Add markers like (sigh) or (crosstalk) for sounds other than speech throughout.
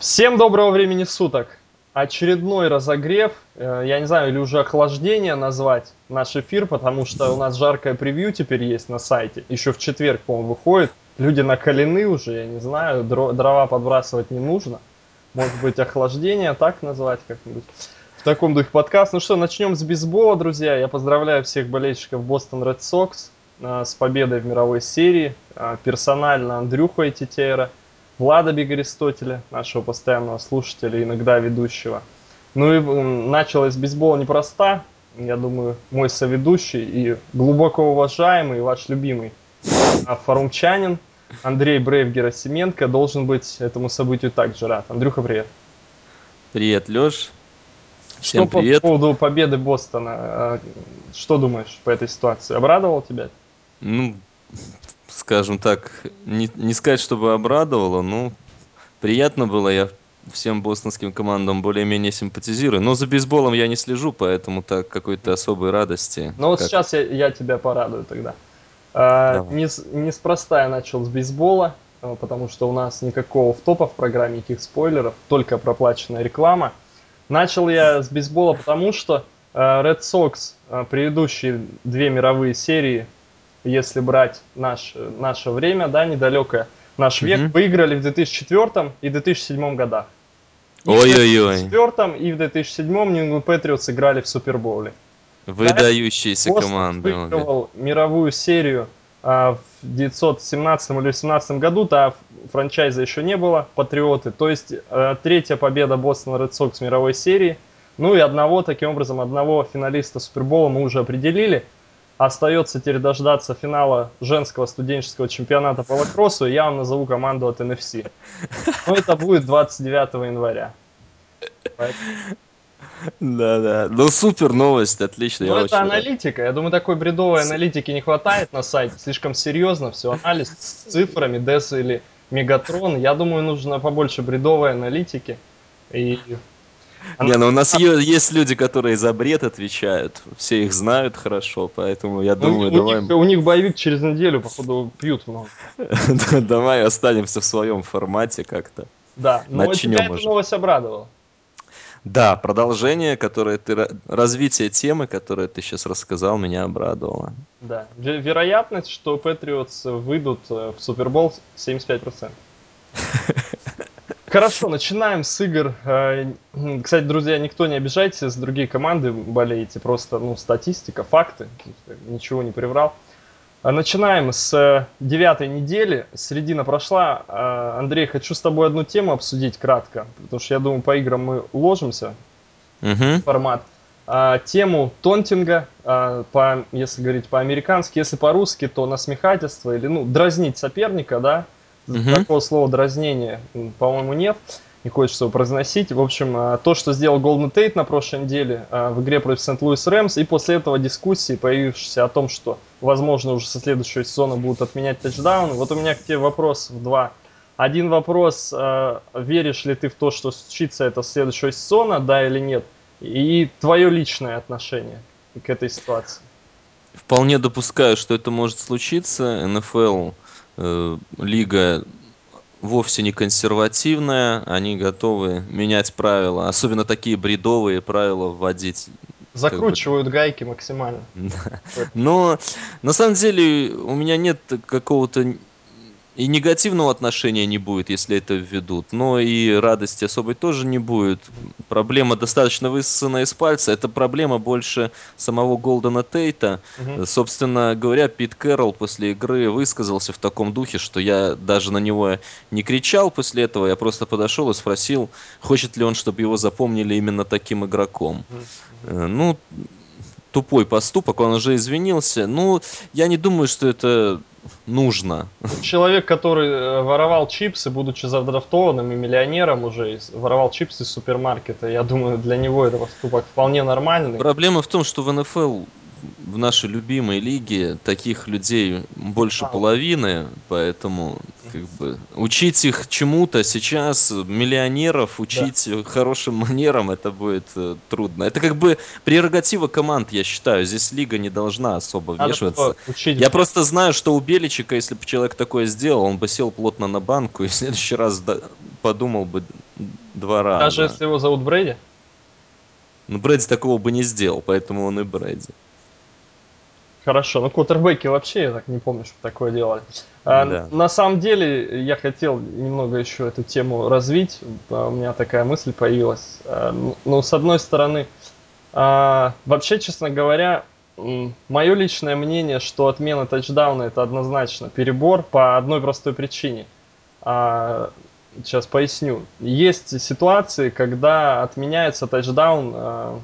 Всем доброго времени суток! Очередной разогрев, э, я не знаю, или уже охлаждение назвать наш эфир, потому что у нас жаркое превью теперь есть на сайте. Еще в четверг, по-моему, выходит. Люди накалены уже, я не знаю, дрова подбрасывать не нужно. Может быть, охлаждение, так назвать как-нибудь. В таком духе подкаст. Ну что, начнем с бейсбола, друзья. Я поздравляю всех болельщиков Бостон Ред Сокс с победой в мировой серии. Э, персонально Андрюху Этитера – Влада Бегаристотеля, нашего постоянного слушателя, иногда ведущего. Ну и началось бейсбола непроста. Я думаю, мой соведущий и глубоко уважаемый, ваш любимый форумчанин Андрей Брейв Герасименко должен быть этому событию также рад. Андрюха, привет. Привет, Леш. Всем что привет. по поводу победы Бостона? А, что думаешь по этой ситуации? Обрадовал тебя? Ну, скажем так, не, не сказать, чтобы обрадовало, но приятно было. Я всем бостонским командам более-менее симпатизирую. Но за бейсболом я не слежу, поэтому так какой-то особой радости. Ну вот как... сейчас я, я тебя порадую тогда. А, не, неспроста я начал с бейсбола, а, потому что у нас никакого в топа в программе, никаких спойлеров, только проплаченная реклама. Начал я с бейсбола, потому что а, Red Sox предыдущие две мировые серии если брать наш, наше время, да, недалекое, наш век, mm-hmm. выиграли в 2004 и 2007 годах. Ой-ой-ой. В 2004 и в 2007 Нью Патриотс играли в Супербоуле. Выдающиеся да, команды. выигрывал мировую серию а, в 1917 или 18 году, то франчайза еще не было, Патриоты. То есть а, третья победа Бостона Ред Сокс в мировой серии. Ну и одного, таким образом, одного финалиста Супербола мы уже определили – Остается теперь дождаться финала женского студенческого чемпионата по лакроссу, и я вам назову команду от NFC. Но это будет 29 января. Да-да. Ну, супер новость, отлично. Ну, это аналитика. Я думаю, такой бредовой аналитики не хватает на сайте. Слишком серьезно все. Анализ с цифрами, DES или Мегатрон. Я думаю, нужно побольше бредовой аналитики. И не, ну у нас есть люди, которые за бред отвечают. Все их знают хорошо, поэтому я ну, думаю, давай... у них боевик через неделю, походу, пьют много. (laughs) Давай останемся в своем формате как-то. Да, но тебя эта новость обрадовала. Да, продолжение, которое ты... Развитие темы, которое ты сейчас рассказал, меня обрадовало. Да. Вероятность, что Патриотс выйдут э, в Супербол 75%. (laughs) Хорошо, начинаем с игр. Э, кстати, друзья, никто не обижайтесь, с другие команды болеете, просто ну, статистика, факты, ничего не приврал. А начинаем с э, девятой недели, середина прошла. Э, Андрей, хочу с тобой одну тему обсудить кратко, потому что я думаю, по играм мы уложимся угу. формат. Тему тонтинга, по, если говорить по-американски, если по-русски, то насмехательство или ну, дразнить соперника, да, Угу. Такого слова дразнение, по-моему, нет. Не хочется его произносить. В общем, а, то, что сделал Голден Тейт на прошлой неделе а, в игре против Сент-Луис Рэмс, и после этого дискуссии, появившиеся о том, что, возможно, уже со следующего сезона будут отменять тачдаун. Вот у меня к тебе вопрос в два. Один вопрос, а, веришь ли ты в то, что случится это с следующего сезона, да или нет? И твое личное отношение к этой ситуации. Вполне допускаю, что это может случиться. НФЛ лига вовсе не консервативная, они готовы менять правила, особенно такие бредовые правила вводить. Закручивают как бы. гайки максимально. (laughs) Но на самом деле у меня нет какого-то и негативного отношения не будет, если это введут, но и радости особой тоже не будет. Проблема достаточно высосана из пальца. Это проблема больше самого Голдена Тейта. Угу. Собственно говоря, Пит Кэрролл после игры высказался в таком духе, что я даже на него не кричал после этого. Я просто подошел и спросил, хочет ли он, чтобы его запомнили именно таким игроком. Угу. Ну, тупой поступок, он уже извинился. Ну, я не думаю, что это нужно. Человек, который э, воровал чипсы, будучи задрафтованным и миллионером уже, воровал чипсы из супермаркета, я думаю, для него это поступок вполне нормальный. Проблема в том, что в НФЛ в нашей любимой лиге таких людей больше половины, поэтому как бы учить их чему-то сейчас миллионеров учить да. хорошим манерам это будет э, трудно. Это как бы прерогатива команд, я считаю. Здесь лига не должна особо Надо вмешиваться. Учить. Я просто знаю, что у Беличика, если бы человек такое сделал, он бы сел плотно на банку и в следующий раз подумал бы два Даже раза. если его зовут Брэди? Ну, Брэди такого бы не сделал, поэтому он и Брэди. Хорошо, ну квотербеки вообще, я так не помню, что такое делали. А, Да. На самом деле, я хотел немного еще эту тему развить. А, У меня такая мысль появилась. А, ну, Ну, с одной стороны, а, вообще, честно говоря, мое личное мнение, что отмена тачдауна это однозначно перебор по одной простой причине. А, Сейчас поясню. Есть ситуации, когда отменяется тачдаун, а,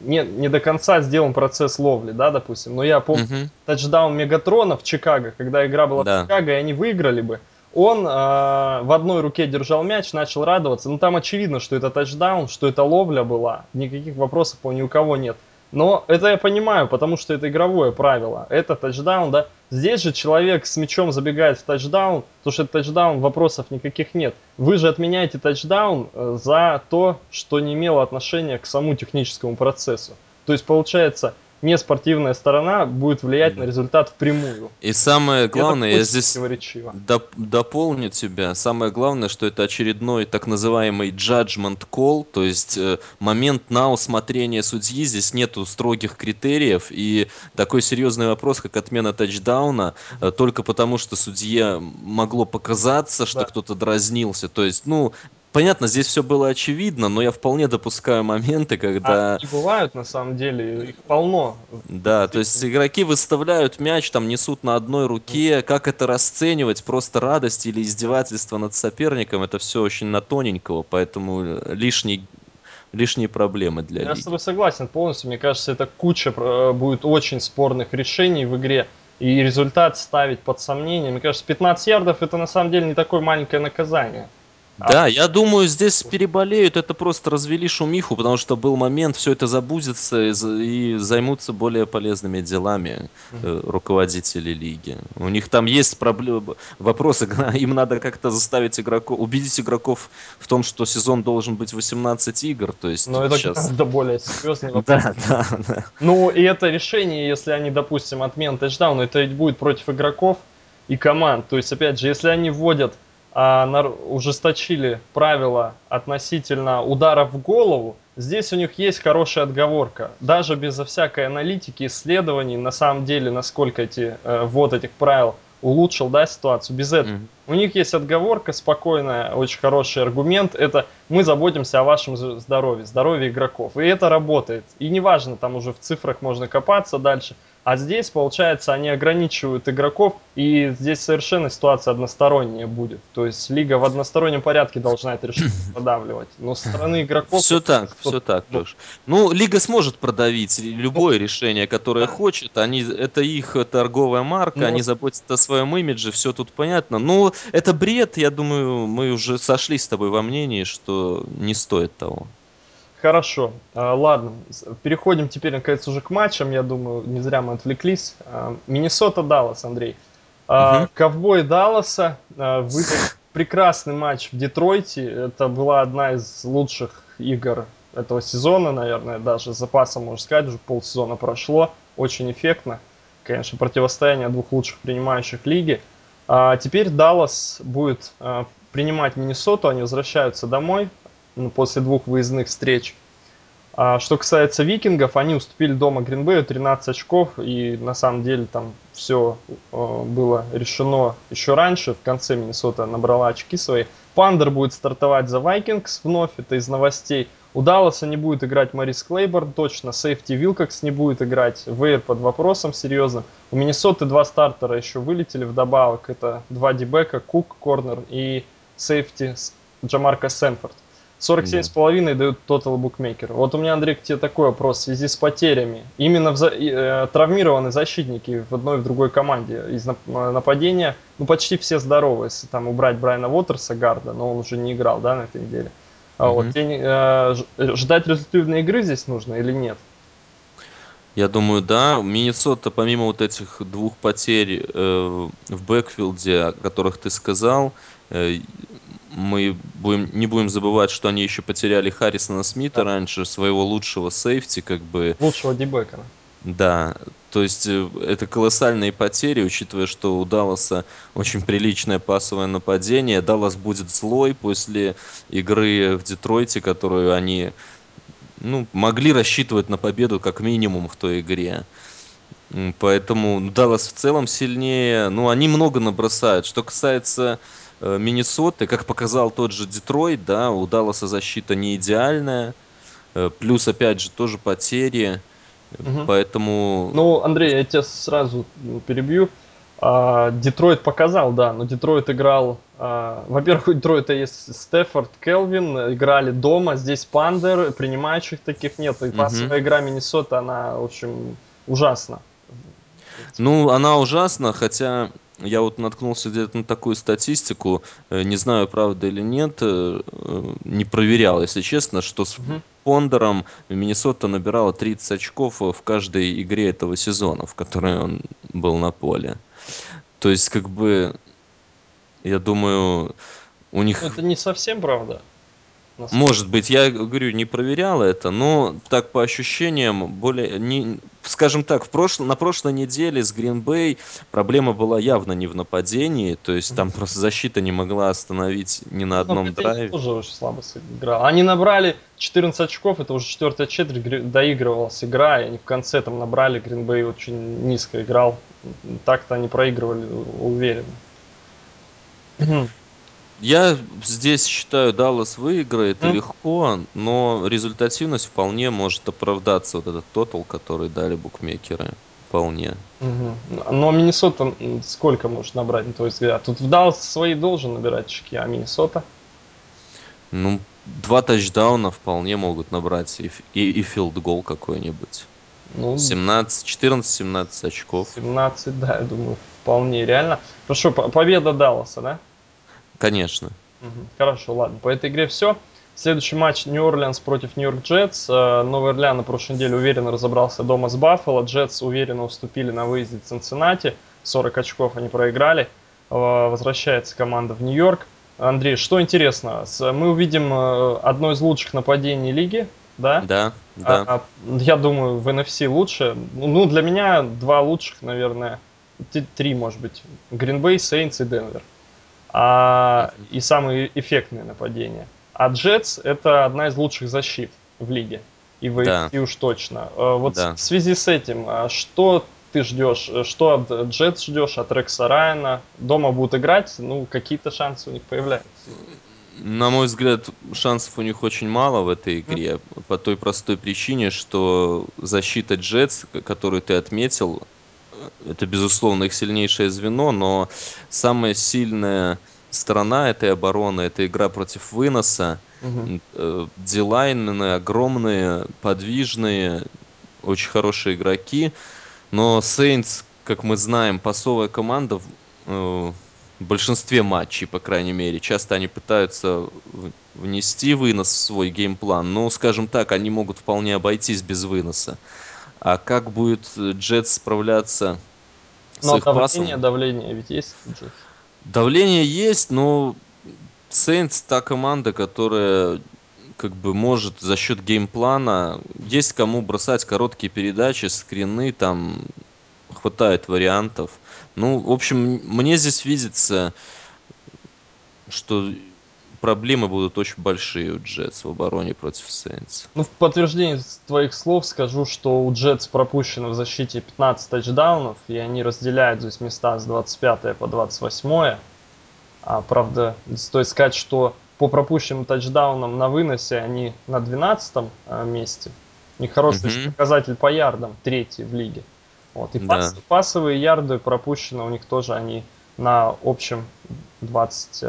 не, не до конца сделан процесс ловли, да, допустим. Но я помню Мгм. тачдаун Мегатрона в Чикаго, когда игра была Да. в Чикаго, и они выиграли бы. Он а, в одной руке держал мяч, начал радоваться. Ну там очевидно, что это тачдаун, что это ловля была. Никаких вопросов по ни у кого нет. Но это я понимаю, потому что это игровое правило. Это тачдаун, да. Здесь же человек с мячом забегает в тачдаун, потому что это тачдаун, вопросов никаких нет. Вы же отменяете тачдаун э, за то, что не имело отношения к самому техническому процессу. То есть, получается, не спортивная сторона будет влиять на результат впрямую. И самое главное, я здесь доп- дополню тебя. Самое главное, что это очередной так называемый judgment call, то есть э, момент на усмотрение судьи. Здесь нету строгих критериев. И такой серьезный вопрос, как отмена тачдауна, э, только потому, что судье могло показаться, что Да. кто-то дразнился. То есть, ну, понятно, здесь все было очевидно, но я вполне допускаю моменты, когда... А они бывают, на самом деле, их полно. Да, то есть игроки выставляют мяч, там несут на одной руке. Как это расценивать? Просто радость или издевательство над соперником? Это все очень на тоненького, поэтому э, лишний, лишние проблемы для Я с лиги. тобой согласен полностью. Мне кажется, это куча э, будет очень спорных решений в игре. И результат ставить под сомнение. Мне кажется, 15 ярдов это на самом деле не такое маленькое наказание. Да, я думаю, здесь переболеют, это просто развели шумиху, потому что был момент, все это забудется и, за- и займутся более полезными делами э, руководители лиги. У них там есть проблемы, вопросы, (laughs) им надо как-то заставить игроков, убедить игроков в том, что сезон должен быть 18 игр, то есть Но это сейчас... гораздо более серьезный (laughs) вопрос. Да, да, да. Ну, и это решение, если они, допустим, отмен тачдауна, это ведь будет против игроков и команд. То есть, опять же, если они вводят, а, ужесточили правила относительно ударов в голову, здесь у них есть хорошая отговорка. Даже безо всякой аналитики, исследований, на самом деле, насколько эти, э, ввод этих правил улучшил да, ситуацию, без этого. Мгм. У них есть отговорка спокойная, очень хороший аргумент. Это мы заботимся о вашем здоровье, здоровье игроков. И это работает. И неважно, там уже в цифрах можно копаться дальше. А здесь, получается, они ограничивают игроков, и здесь совершенно ситуация односторонняя будет. То есть лига в одностороннем порядке должна это решение (clears throat) подавливать. Но со стороны игроков... Все так, все так, Леш. Ну, Лига сможет продавить любое решение, которое хочет. Они, это их торговая марка, Ну, они заботятся о своем имидже, все тут понятно. Ну, это бред, я думаю, мы уже сошлись с тобой во мнении, что не стоит того. Хорошо, А, ладно, переходим теперь, наконец, уже к матчам, я думаю, не зря мы отвлеклись. А, Миннесота Даллас, Андрей. Мгм. Ковбой Далласа выдал прекрасный матч в Детройте. Это была одна из лучших игр этого сезона, наверное, даже с запасом, можно сказать, уже полсезона прошло. Очень эффектно. Конечно, противостояние двух лучших принимающих лиги. А теперь Даллас будет принимать Миннесоту, они возвращаются домой после двух выездных встреч. А что касается викингов, они уступили дома Гринбею 13 очков, и на самом деле там все было решено еще раньше, в конце Миннесота набрала очки свои. Пондер будет стартовать за Vikings вновь, это из новостей. У Далласа не будет играть Морис Клейборн, точно, Сейфти Вилкокс не будет играть, Уэйр под вопросом серьезным. У Миннесоты два стартера еще вылетели вдобавок, это два ди-бека, Кук, Корнер и Сейфти Джамарка Сенфорд. 47,5 дают Total Bookmaker. Вот у меня, Андрей, к тебе такой вопрос в связи с потерями. Именно в за- э, травмированы защитники в одной и в другой команде из нап- э, нападения. Ну, почти все здоровы, если там убрать Брайана Уотерса, гарда, но он уже не играл, да, на этой неделе. А Мгм. вот не- э, ж- ждать результативной игры здесь нужно или нет? Я думаю, да. Миннесота, помимо вот этих двух потерь э, в бэкфилде, о которых ты сказал, э, мы будем, не будем забывать, что они еще потеряли Харрисона Смита Да. раньше, своего лучшего сейфти, как бы, Лучшего дебека. да. То есть э, это колоссальные потери, учитывая, что у Далласа очень приличное пасовое нападение. Даллас будет злой после игры в Детройте, которую они ну, могли рассчитывать на победу как минимум в той игре. Поэтому Даллас в целом сильнее. Ну, они много набросают. Что касается Миннесоты, как показал тот же Детройт, да, у Далласа защита не идеальная. Э, Плюс, опять же, тоже потери. Э, Мгм. Поэтому Ну, Андрей, я тебя сразу перебью. А, Детройт показал, да, но Детройт играл... а, во-первых, у Детройта есть Стефорд, Келвин, играли дома, здесь Пандер, принимающих таких нет. И Мгм. пасовая игра Миннесота, она, в общем, ужасна. Ну, она ужасна, хотя я вот наткнулся где-то на такую статистику, э, не знаю, правда или нет, э, э, не проверял, если честно, что с. Пондером Миннесота набирала 30 очков в каждой игре этого сезона, в которой он был на поле. То есть, как бы, я думаю, у них это не совсем правда. Может быть, я говорю, не проверял это, но так по ощущениям, более, не, скажем так, в прошло, на прошлой неделе с Bay проблема была явно не в нападении, то есть там просто защита не могла остановить ни на Ну, одном нападение драйве. тоже очень слабо сыграл. Они набрали 14 очков, это уже четвертая четверть, доигрывалась игра, и они в конце там набрали, Гринбей очень низко играл. Так-то они проигрывали уверенно. (clears throat) Мгм. Я здесь считаю, Даллас выиграет и М, легко, но результативность вполне может оправдаться, вот этот тотал, который дали букмекеры, вполне. мгм. Но Миннесота м, сколько может набрать, на твой взгляд? Тут в Даллас свои должен набирать очки, а Миннесота? Ну, два тачдауна вполне могут набрать и, ф- и, и филд-гол какой-нибудь. Ну, 17, 14-17 очков. 17, да, я думаю, вполне реально. Хорошо, по- победа Далласа, да? Конечно. Хорошо, ладно. По этой игре все. Следующий матч Нью-Орлеанс против Нью-Йорк Джетс. Э, Новый Орлеан на прошлой неделе уверенно разобрался дома с Баффало. Джетс уверенно уступили на выезде в Цинциннати. 40 очков они проиграли. Э, Возвращается команда в Нью-Йорк. Андрей, что интересно, мы увидим э, одно из лучших нападений лиги, да? Да, да. А, я думаю, в NFC лучше. Ну, для меня два лучших, наверное, три, может быть. Bay, Saints и Денвер а, и самые эффектные нападения. А Джетс это одна из лучших защит в лиге. И в Да, уж точно. А, Вот да. в связи с этим, а что ты ждешь? э, Что от Джетс ждешь, от Рекса Райана? Дома будут играть, ну, какие-то шансы у них появляются. На мой взгляд, шансов у них очень мало в этой игре, по той простой причине, что защита Джетс, которую ты отметил, э, это, безусловно, их сильнейшее звено, но самая сильная сторона этой обороны– это игра против выноса. М, э, Дилайнмены огромные, подвижные, очень хорошие игроки. Но Сейнтс, как мы знаем, пасовая команда в, э, в большинстве матчей, по крайней мере. Часто они пытаются внести вынос в свой геймплан, но, скажем так, они могут вполне обойтись без выноса. А как будет Джетс справляться с Но их давление, пасом? давление ведь есть у Джетс. Давление есть, но Сейнтс та команда, которая как бы может за счет геймплана, есть кому бросать короткие передачи, скрины, там хватает вариантов. Ну, в общем, мне здесь видится, что проблемы будут очень большие у Джетс в обороне против Сейнтс. Ну, в подтверждение твоих слов скажу, что у Джетс пропущено в защите 15 тачдаунов, и они разделяют здесь места с 25 по 28. А, правда, стоит сказать, что по пропущенным тачдаунам на выносе они на 12 месте. У них хороший еще Мгм. показатель по ярдам, третий в лиге. Вот. И Да. пас- пасовые ярды пропущены у них тоже, они на общем 20...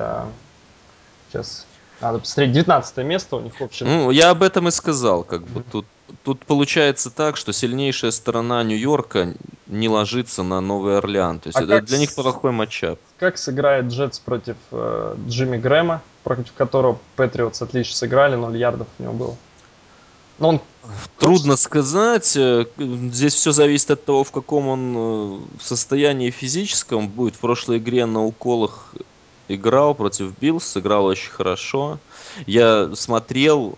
сейчас надо посмотреть, 19 место у них общем. Ну, я об этом и сказал, как бы тут, тут получается так, что сильнейшая сторона Нью-Йорка не ложится на Новый Орлеан. То есть А это для них плохой matchup. Как сыграет Джетс против э, Джимми Грэма, против которого Патриотс отлично сыграли, 0 ярдов у него было. Но он Трудно сказать. э, Здесь все зависит от того, в каком он э, состоянии физическом будет. В прошлой игре на уколах играл против Биллс, сыграл очень хорошо. Я смотрел,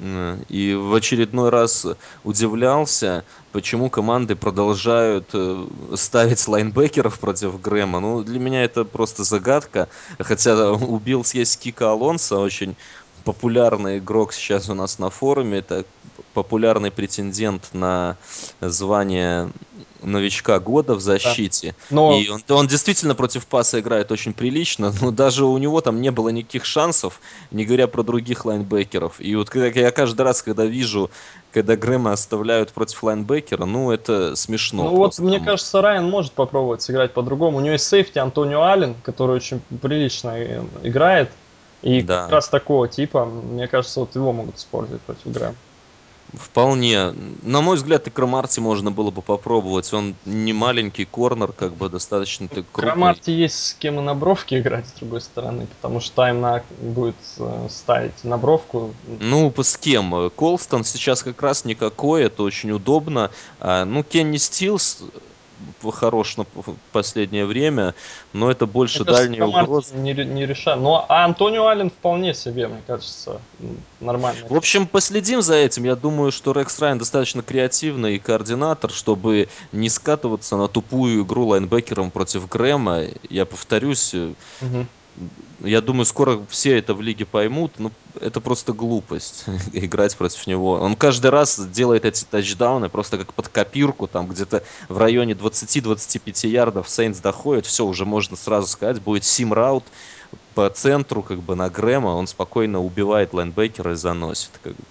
М, И в очередной раз удивлялся, почему команды продолжают э, ставить лайнбекеров против Грэма. Ну, для меня это просто загадка. Хотя у Биллс есть Кика Алонсо, очень популярный игрок сейчас у нас на форуме. Это популярный претендент на звание новичка года в Да. защите. Но И он, он действительно против паса играет очень прилично, но даже у него там не было никаких шансов, не говоря про других лайнбекеров. И вот когда я каждый раз, когда вижу, когда Грэма оставляют против лайнбекера, ну это смешно Ну вот, мне Там кажется, Райан может попробовать сыграть по-другому. У него есть сейфти Антонио Аллен, который очень прилично э, играет. И как Да, раз такого типа, мне кажется, вот его могут использовать против Грэма. Вполне. На мой взгляд, и Крамарти можно было бы попробовать. Он не маленький корнер, как бы достаточно ты В крупный. Крамарте есть с кем и на бровке играть, с другой стороны, потому что Тайм на будет э, ставить на бровку. Ну, с кем? Колстон сейчас как раз никакой, это очень удобно. А, ну, Кенни Стилс хорош на в последнее время, но это Мне больше кажется, дальняя угроза. не, не решает. Ну, а Антонио Аллен вполне себе, мне кажется, нормально. В общем, последим за этим. Я думаю, что Рекс Райан достаточно креативный координатор, чтобы не скатываться на тупую игру лайнбекером против Грэма. Я повторюсь, Мгм. Я думаю, скоро все это в лиге поймут. Ну, это просто глупость (laughs) играть против него. Он каждый раз делает эти тачдауны просто как под копирку, там где-то в районе 20-25 ярдов Сейнс доходит, все, уже можно сразу сказать, будет сим-раут по центру, как бы на Грэма, он спокойно убивает лайнбекера и заносит. Как бы.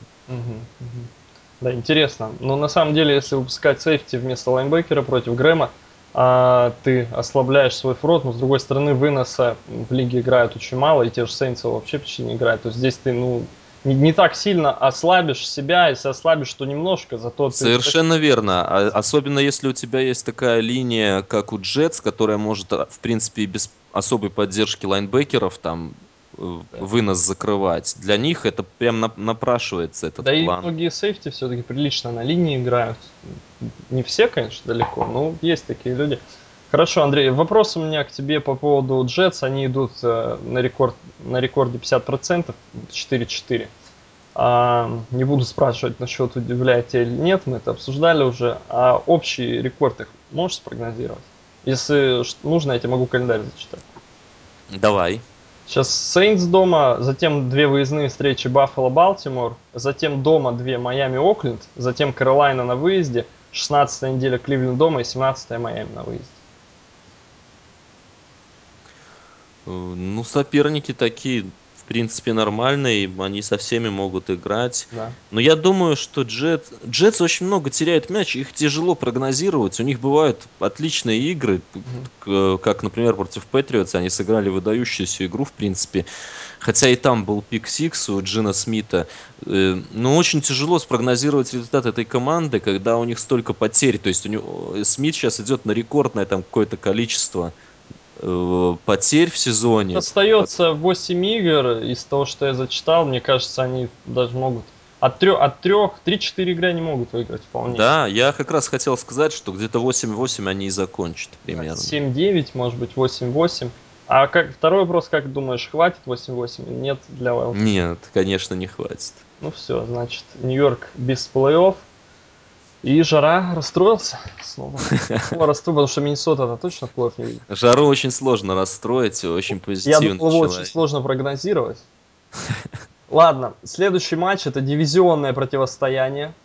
Да, интересно. Но на самом деле, если выпускать сейфти вместо лайнбекера против Грэма, а, ты ослабляешь свой фронт, но с другой стороны выноса в лиге играют очень мало, и те же Сейнсы вообще почти не играют. То есть здесь ты ну, не, не так сильно ослабишь себя, если ослабишь, то немножко, зато ты... Совершенно верно. А- Особенно если у тебя есть такая линия, как у Джетс, которая может, а, в принципе, без особой поддержки лайнбекеров там. Вынос закрывать. Для них это прям нап- напрашивается этот Да и план. многие сейфти все-таки прилично на линии играют. Не все, конечно, далеко, но есть такие люди. Хорошо, Андрей, вопрос у меня к тебе по поводу Jets. Они идут э, на, рекорд, на рекорде 50%, 4-4. А, не буду спрашивать насчет удивляет тебя или нет, мы это обсуждали уже. А общий рекорд их можешь спрогнозировать? Если нужно, я тебе могу календарь зачитать. Давай. Сейчас Сейнс дома, затем две выездные встречи Баффало-Балтимор, затем дома две Майами-Окленд, затем Каролайна на выезде, 16 неделя Кливленд дома и 17 Майами на выезде. Э, Ну, соперники такие, принципе, нормальные, они со всеми могут играть. Да. Но я думаю, что Джет... Джетс очень много теряют мяч, их тяжело прогнозировать. У них бывают отличные игры, к- как, например, против Патриотс. Они сыграли выдающуюся игру, в принципе. Хотя и там был пик Сикс у Джина Смита. Э, Но очень тяжело спрогнозировать результат этой команды, когда у них столько потерь. То есть у него... э, Смит сейчас идет на рекордное там какое-то количество потерь в сезоне. Остается 8 игр, из того, что я зачитал, мне кажется, они даже могут от трех, от трех, 3-4 игры они могут выиграть вполне. Да, я как раз хотел сказать, что где-то 8-8 они и закончат примерно. 7-9, может быть, 8-8. А как, второй вопрос, как думаешь, хватит 8-8 или нет для Уайлд? Нет, конечно, не хватит. Ну все, значит, Нью-Йорк без плей-офф. И Жара расстроился снова. (laughs) Снова расстроился, потому что Миннесота точно в плей-офф не выйдет. Жару очень сложно расстроить, очень Я позитивный думал, его очень сложно прогнозировать. (laughs) Ладно, следующий матч это дивизионное противостояние.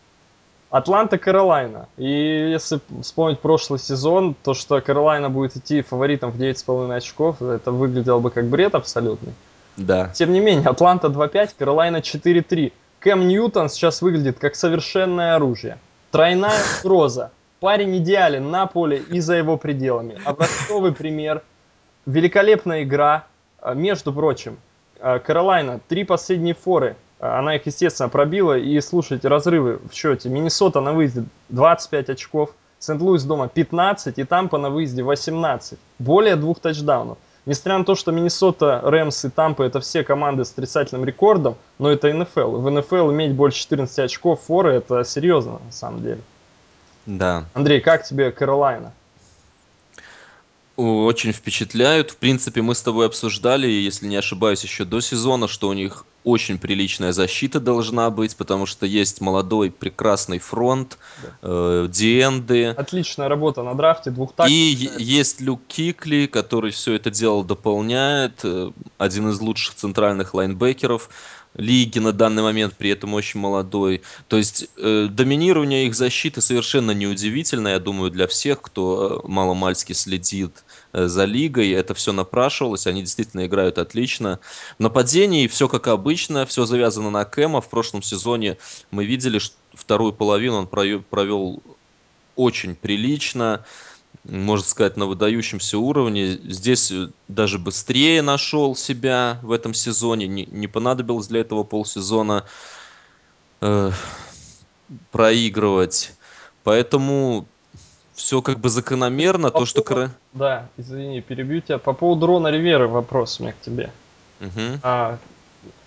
Атланта-Каролайна. И если вспомнить прошлый сезон, то, что Каролайна будет идти фаворитом в 9,5 очков, это выглядело бы как бред абсолютный. Да, Тем не менее, Атланта 2-5, Каролайна 4-3. Кэм Ньютон сейчас выглядит как совершенное оружие. Тройная угроза. Парень идеален на поле и за его пределами. Образцовый пример. Великолепная игра. А, Между прочим, а, Каролайна, три последние форы. а, Она их, естественно, пробила. И слушайте, разрывы в счете. Миннесота на выезде 25 очков. Сент-Луис дома 15 и Тампа на выезде 18. Более двух тачдаунов. Несмотря на то, что Миннесота, Рэмс и Тампа это все команды с отрицательным рекордом, но это НФЛ. В НФЛ иметь больше 14 очков форы это серьезно на самом деле. да. Андрей, как тебе Каролайна? Очень впечатляют. В принципе, мы с тобой обсуждали, если не ошибаюсь, еще до сезона, что у них очень приличная защита должна быть, потому что есть молодой прекрасный фронт, Да. э, диэнды, Отличная работа на драфте, и двухтактная. е- есть Люк Кикли, который все это дело дополняет, э, один из лучших центральных лайнбекеров лиги на данный момент, при этом очень молодой. То есть э, доминирование их защиты совершенно неудивительно, я думаю, для всех, кто э, маломальски следит э, за лигой. Это все напрашивалось, они действительно играют отлично. В нападении все как обычно, все завязано на Кэма. В прошлом сезоне мы видели, что вторую половину он провел очень прилично можно сказать, на выдающемся уровне. Здесь э, даже быстрее нашел себя в этом сезоне. Не, не понадобилось для этого полсезона э, проигрывать. Поэтому все как бы закономерно. По То, что... поводу- Кра- Да, извини, перебью тебя. По поводу Рона Риверы вопрос у меня к тебе. Мгм. А,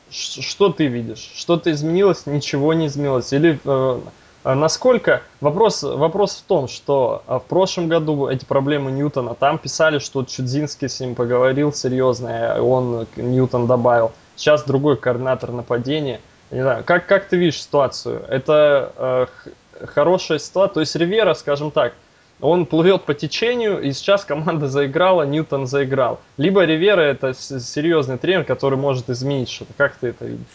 что ты видишь? Что-то изменилось? Ничего не изменилось? Или э, насколько... Вопрос, вопрос в том, что а, в прошлом году эти проблемы Ньютона, там писали, что Чудзинский с ним поговорил серьезно, и он, Ньютон добавил. Сейчас другой координатор нападения. Не знаю, как, как ты видишь ситуацию? Это э, хорошая ситуация? То есть Ривера, скажем так, он плывет по течению, и сейчас команда заиграла, Ньютон заиграл. Либо Ривера это серьезный тренер, который может изменить что-то. Как ты это видишь?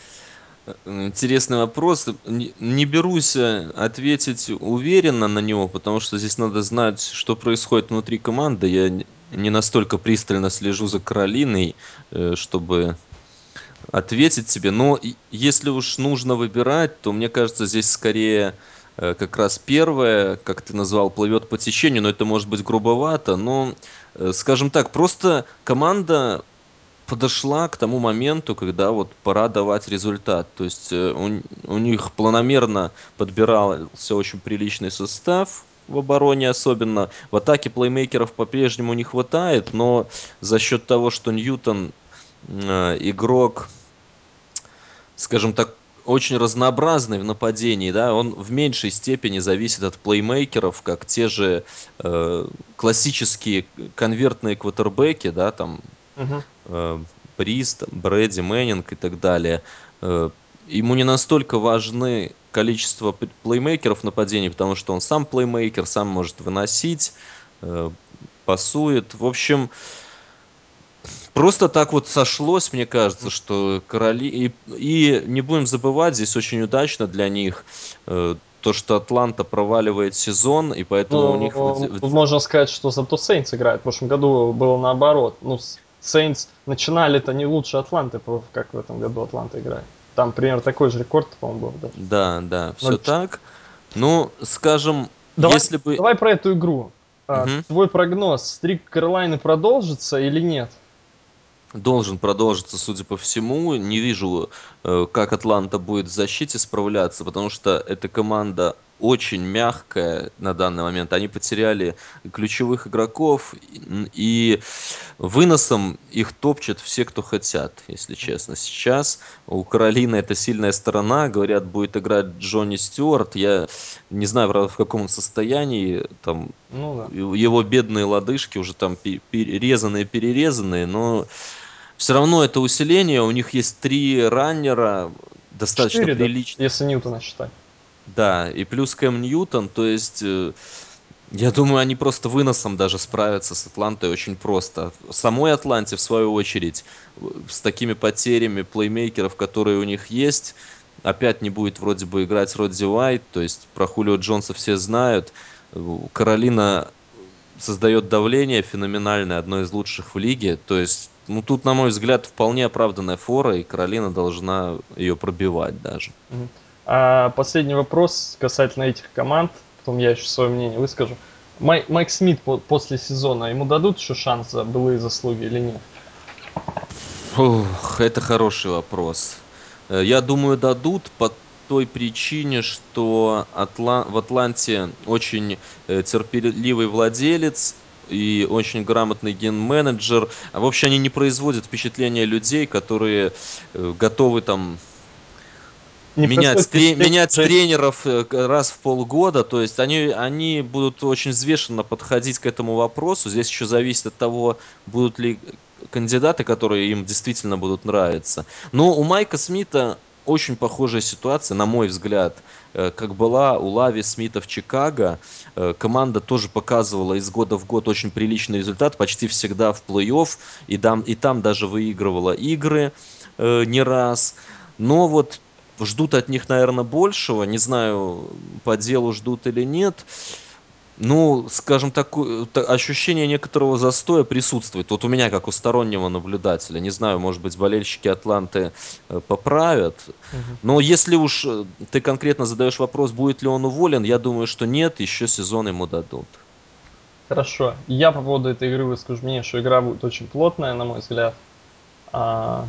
Интересный вопрос. Не, берусь э, ответить уверенно на него, потому что здесь надо знать, что происходит внутри команды. Я не настолько пристально слежу за Каролиной, э, чтобы ответить тебе. Но если уж нужно выбирать, то мне кажется, здесь скорее э, как раз первое, как ты назвал, плывет по течению, но это может быть грубовато. Но, скажем так, просто команда подошла к тому моменту, когда вот пора давать результат. То есть э, у, у них планомерно подбирался очень приличный состав в обороне особенно. В атаке плеймейкеров по-прежнему не хватает, но за счет того, что Ньютон э, игрок скажем так, очень разнообразный в нападении, да, он в меньшей степени зависит от плеймейкеров, как те же э, классические конвертные квотербеки, да, там Бриз, там, Брэди, Мэннинг и так далее. Э, ему не настолько важны количество плеймейкеров в нападении, потому что он сам плеймейкер, сам может выносить, э, пасует. В общем, Просто так вот сошлось, мне кажется, что короли... И, и не будем забывать, здесь очень удачно для них э, то, что Атланта проваливает сезон, и поэтому у них... Ну, можно сказать, что зато Сейнс играет. В прошлом году было наоборот. Ну, Сейнс начинали-то не лучше Атланты, как в этом году Атланта играет. Там примерно такой же рекорд, по-моему, был. Да. Да, да, все так. Ну, скажем, Давай, если бы... давай про эту игру. Мгм. Твой прогноз, стрик Каролайны продолжится или нет? должен продолжиться, судя по всему. Не вижу, э, как Атланта будет в защите справляться, потому что эта команда очень мягкая на данный момент. Они потеряли ключевых игроков, и выносом их топчут все, кто хотят, если честно. Сейчас у Каролины это сильная сторона. Говорят, будет играть Джонни Стюарт. Я не знаю, правда, в каком он состоянии. Там Ну да. его бедные лодыжки уже там пе- перерезанные, перерезанные, но все равно это усиление. У них есть три раннера, достаточно Четыре, да, прилично. если Ньютона считать. Да, и плюс Кэм Ньютон, то есть э, я думаю, они просто выносом даже справятся с Атлантой очень просто. Самой Атланте, в свою очередь, в- с такими потерями плеймейкеров, которые у них есть, опять не будет вроде бы играть Родди Уайт, то есть про Хулио Джонса все знают. Э, Каролина создает давление феноменальное, одно из лучших в лиге. То есть, ну тут, на мой взгляд, вполне оправданная фора, и Каролина должна ее пробивать даже. А последний вопрос касательно этих команд, потом я еще свое мнение выскажу. Май- Майк Смит по- после сезона, ему дадут еще шанс за былые заслуги или нет? Фух, это хороший вопрос. Э, Я думаю, дадут по той причине, что Атла- в Атланте очень э, терпеливый владелец и очень грамотный ген-менеджер. А вообще они не производят впечатления людей, которые э, готовы там менять, тре- менять тренеров э, раз в полгода, то есть они, они будут очень взвешенно подходить к этому вопросу. Здесь еще зависит от того, будут ли кандидаты, которые им действительно будут нравиться. Но у Майка Смита очень похожая ситуация, на мой взгляд, э, как была у Лави Смита в Чикаго. Э, Команда тоже показывала из года в год очень приличный результат, почти всегда в плей-офф, и там, и там даже выигрывала игры не раз. Но вот ждут от них, наверное, большего. Не знаю, по делу ждут или нет. Ну, скажем так, ощущение некоторого застоя присутствует. Вот у меня, как у стороннего наблюдателя. Не знаю, может быть, болельщики Атланты э, поправят. Но если уж э, ты конкретно задаешь вопрос, будет ли он уволен, я думаю, что нет, еще сезон ему дадут. Хорошо. Я по поводу этой игры выскажу мнение, что игра будет очень плотная, на мой взгляд. А,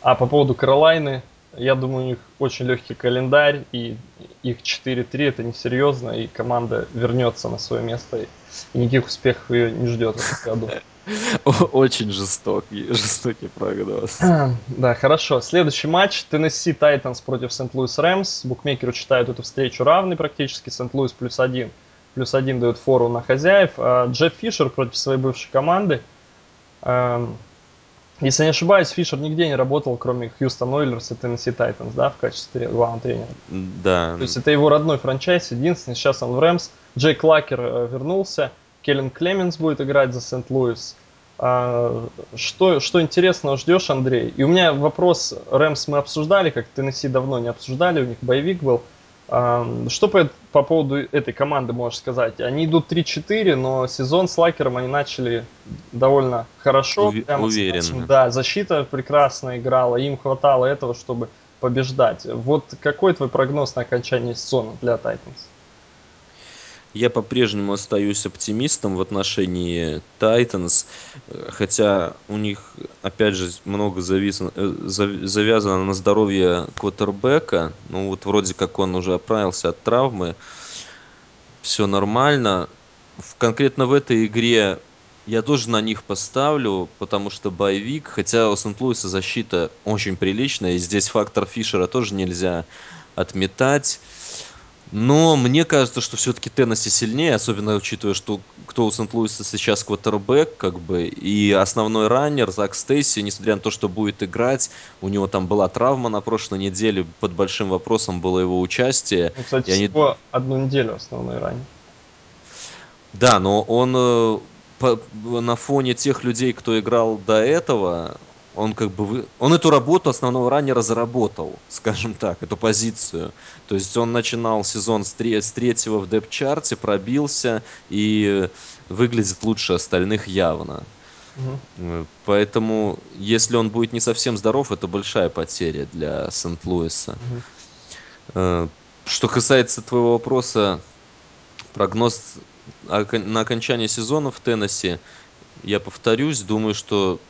а по поводу Каролайны, я думаю, у них очень легкий календарь, и их 4-3 это несерьезно, и команда вернется на свое место, и никаких успехов ее не ждет в этом году. (laughs) Очень жестокий, жестокий прогноз. (clears throat) Да, хорошо. Следующий матч. Теннесси Тайтанс против Сент-Луис Рэмс. Букмекеры считают эту встречу равной практически. Сент-Луис плюс один. Плюс один дает фору на хозяев. А Джефф Фишер против своей бывшей команды. Если не ошибаюсь, Фишер нигде не работал, кроме Хьюстон Ойлерс и Теннесси Тайтанс, да, в качестве главного тренера. Да. То есть это его родной franchise, единственный. Сейчас он в Рэмс. Джейк Лакер э, вернулся. Келлен Клеменс будет играть за Сент-Луис. А, Что, что интересного ждешь, Андрей? И у меня вопрос, Рэмс мы обсуждали, как Теннесси давно не обсуждали, у них боевик был. А, Что по, по поводу этой команды можешь сказать? Они идут 3-4, но сезон с Лакером они начали довольно хорошо. Прямо уверенно. скажем. Да, защита прекрасно играла, им хватало этого, чтобы побеждать. Вот какой твой прогноз на окончание сезона для Тайтанс? Я по-прежнему остаюсь оптимистом в отношении Titans, хотя у них, опять же, много завис- э, зав- завязано на здоровье квотербека. Ну вот вроде как он уже оправился от травмы, все нормально. В- конкретно в этой игре я тоже на них поставлю, потому что боевик, хотя у Сент-Луиса защита очень приличная, и здесь фактор Фишера тоже нельзя отметать. Но мне кажется, что все-таки Теннесси сильнее, особенно учитывая, что кто у Сент-Луиса сейчас квотербек, как бы, и основной раннер Зак Стейси, несмотря на то, что будет играть, у него там была травма на прошлой неделе, под большим вопросом было его участие. Ну, кстати, они- всего одну неделю основной ранее. Да, но он э, по- на фоне тех людей, кто играл до этого, он как бы вы- он эту работу основного раннера заработал, скажем так, эту позицию. То есть он начинал сезон с, тре- с третьего в депт-чарте, пробился и выглядит лучше остальных явно. Э, Поэтому, если он будет не совсем здоров, это большая потеря для Сент-Луиса. Э, Что касается твоего вопроса, прогноз на окончание сезона в Теннесси, я повторюсь, думаю, что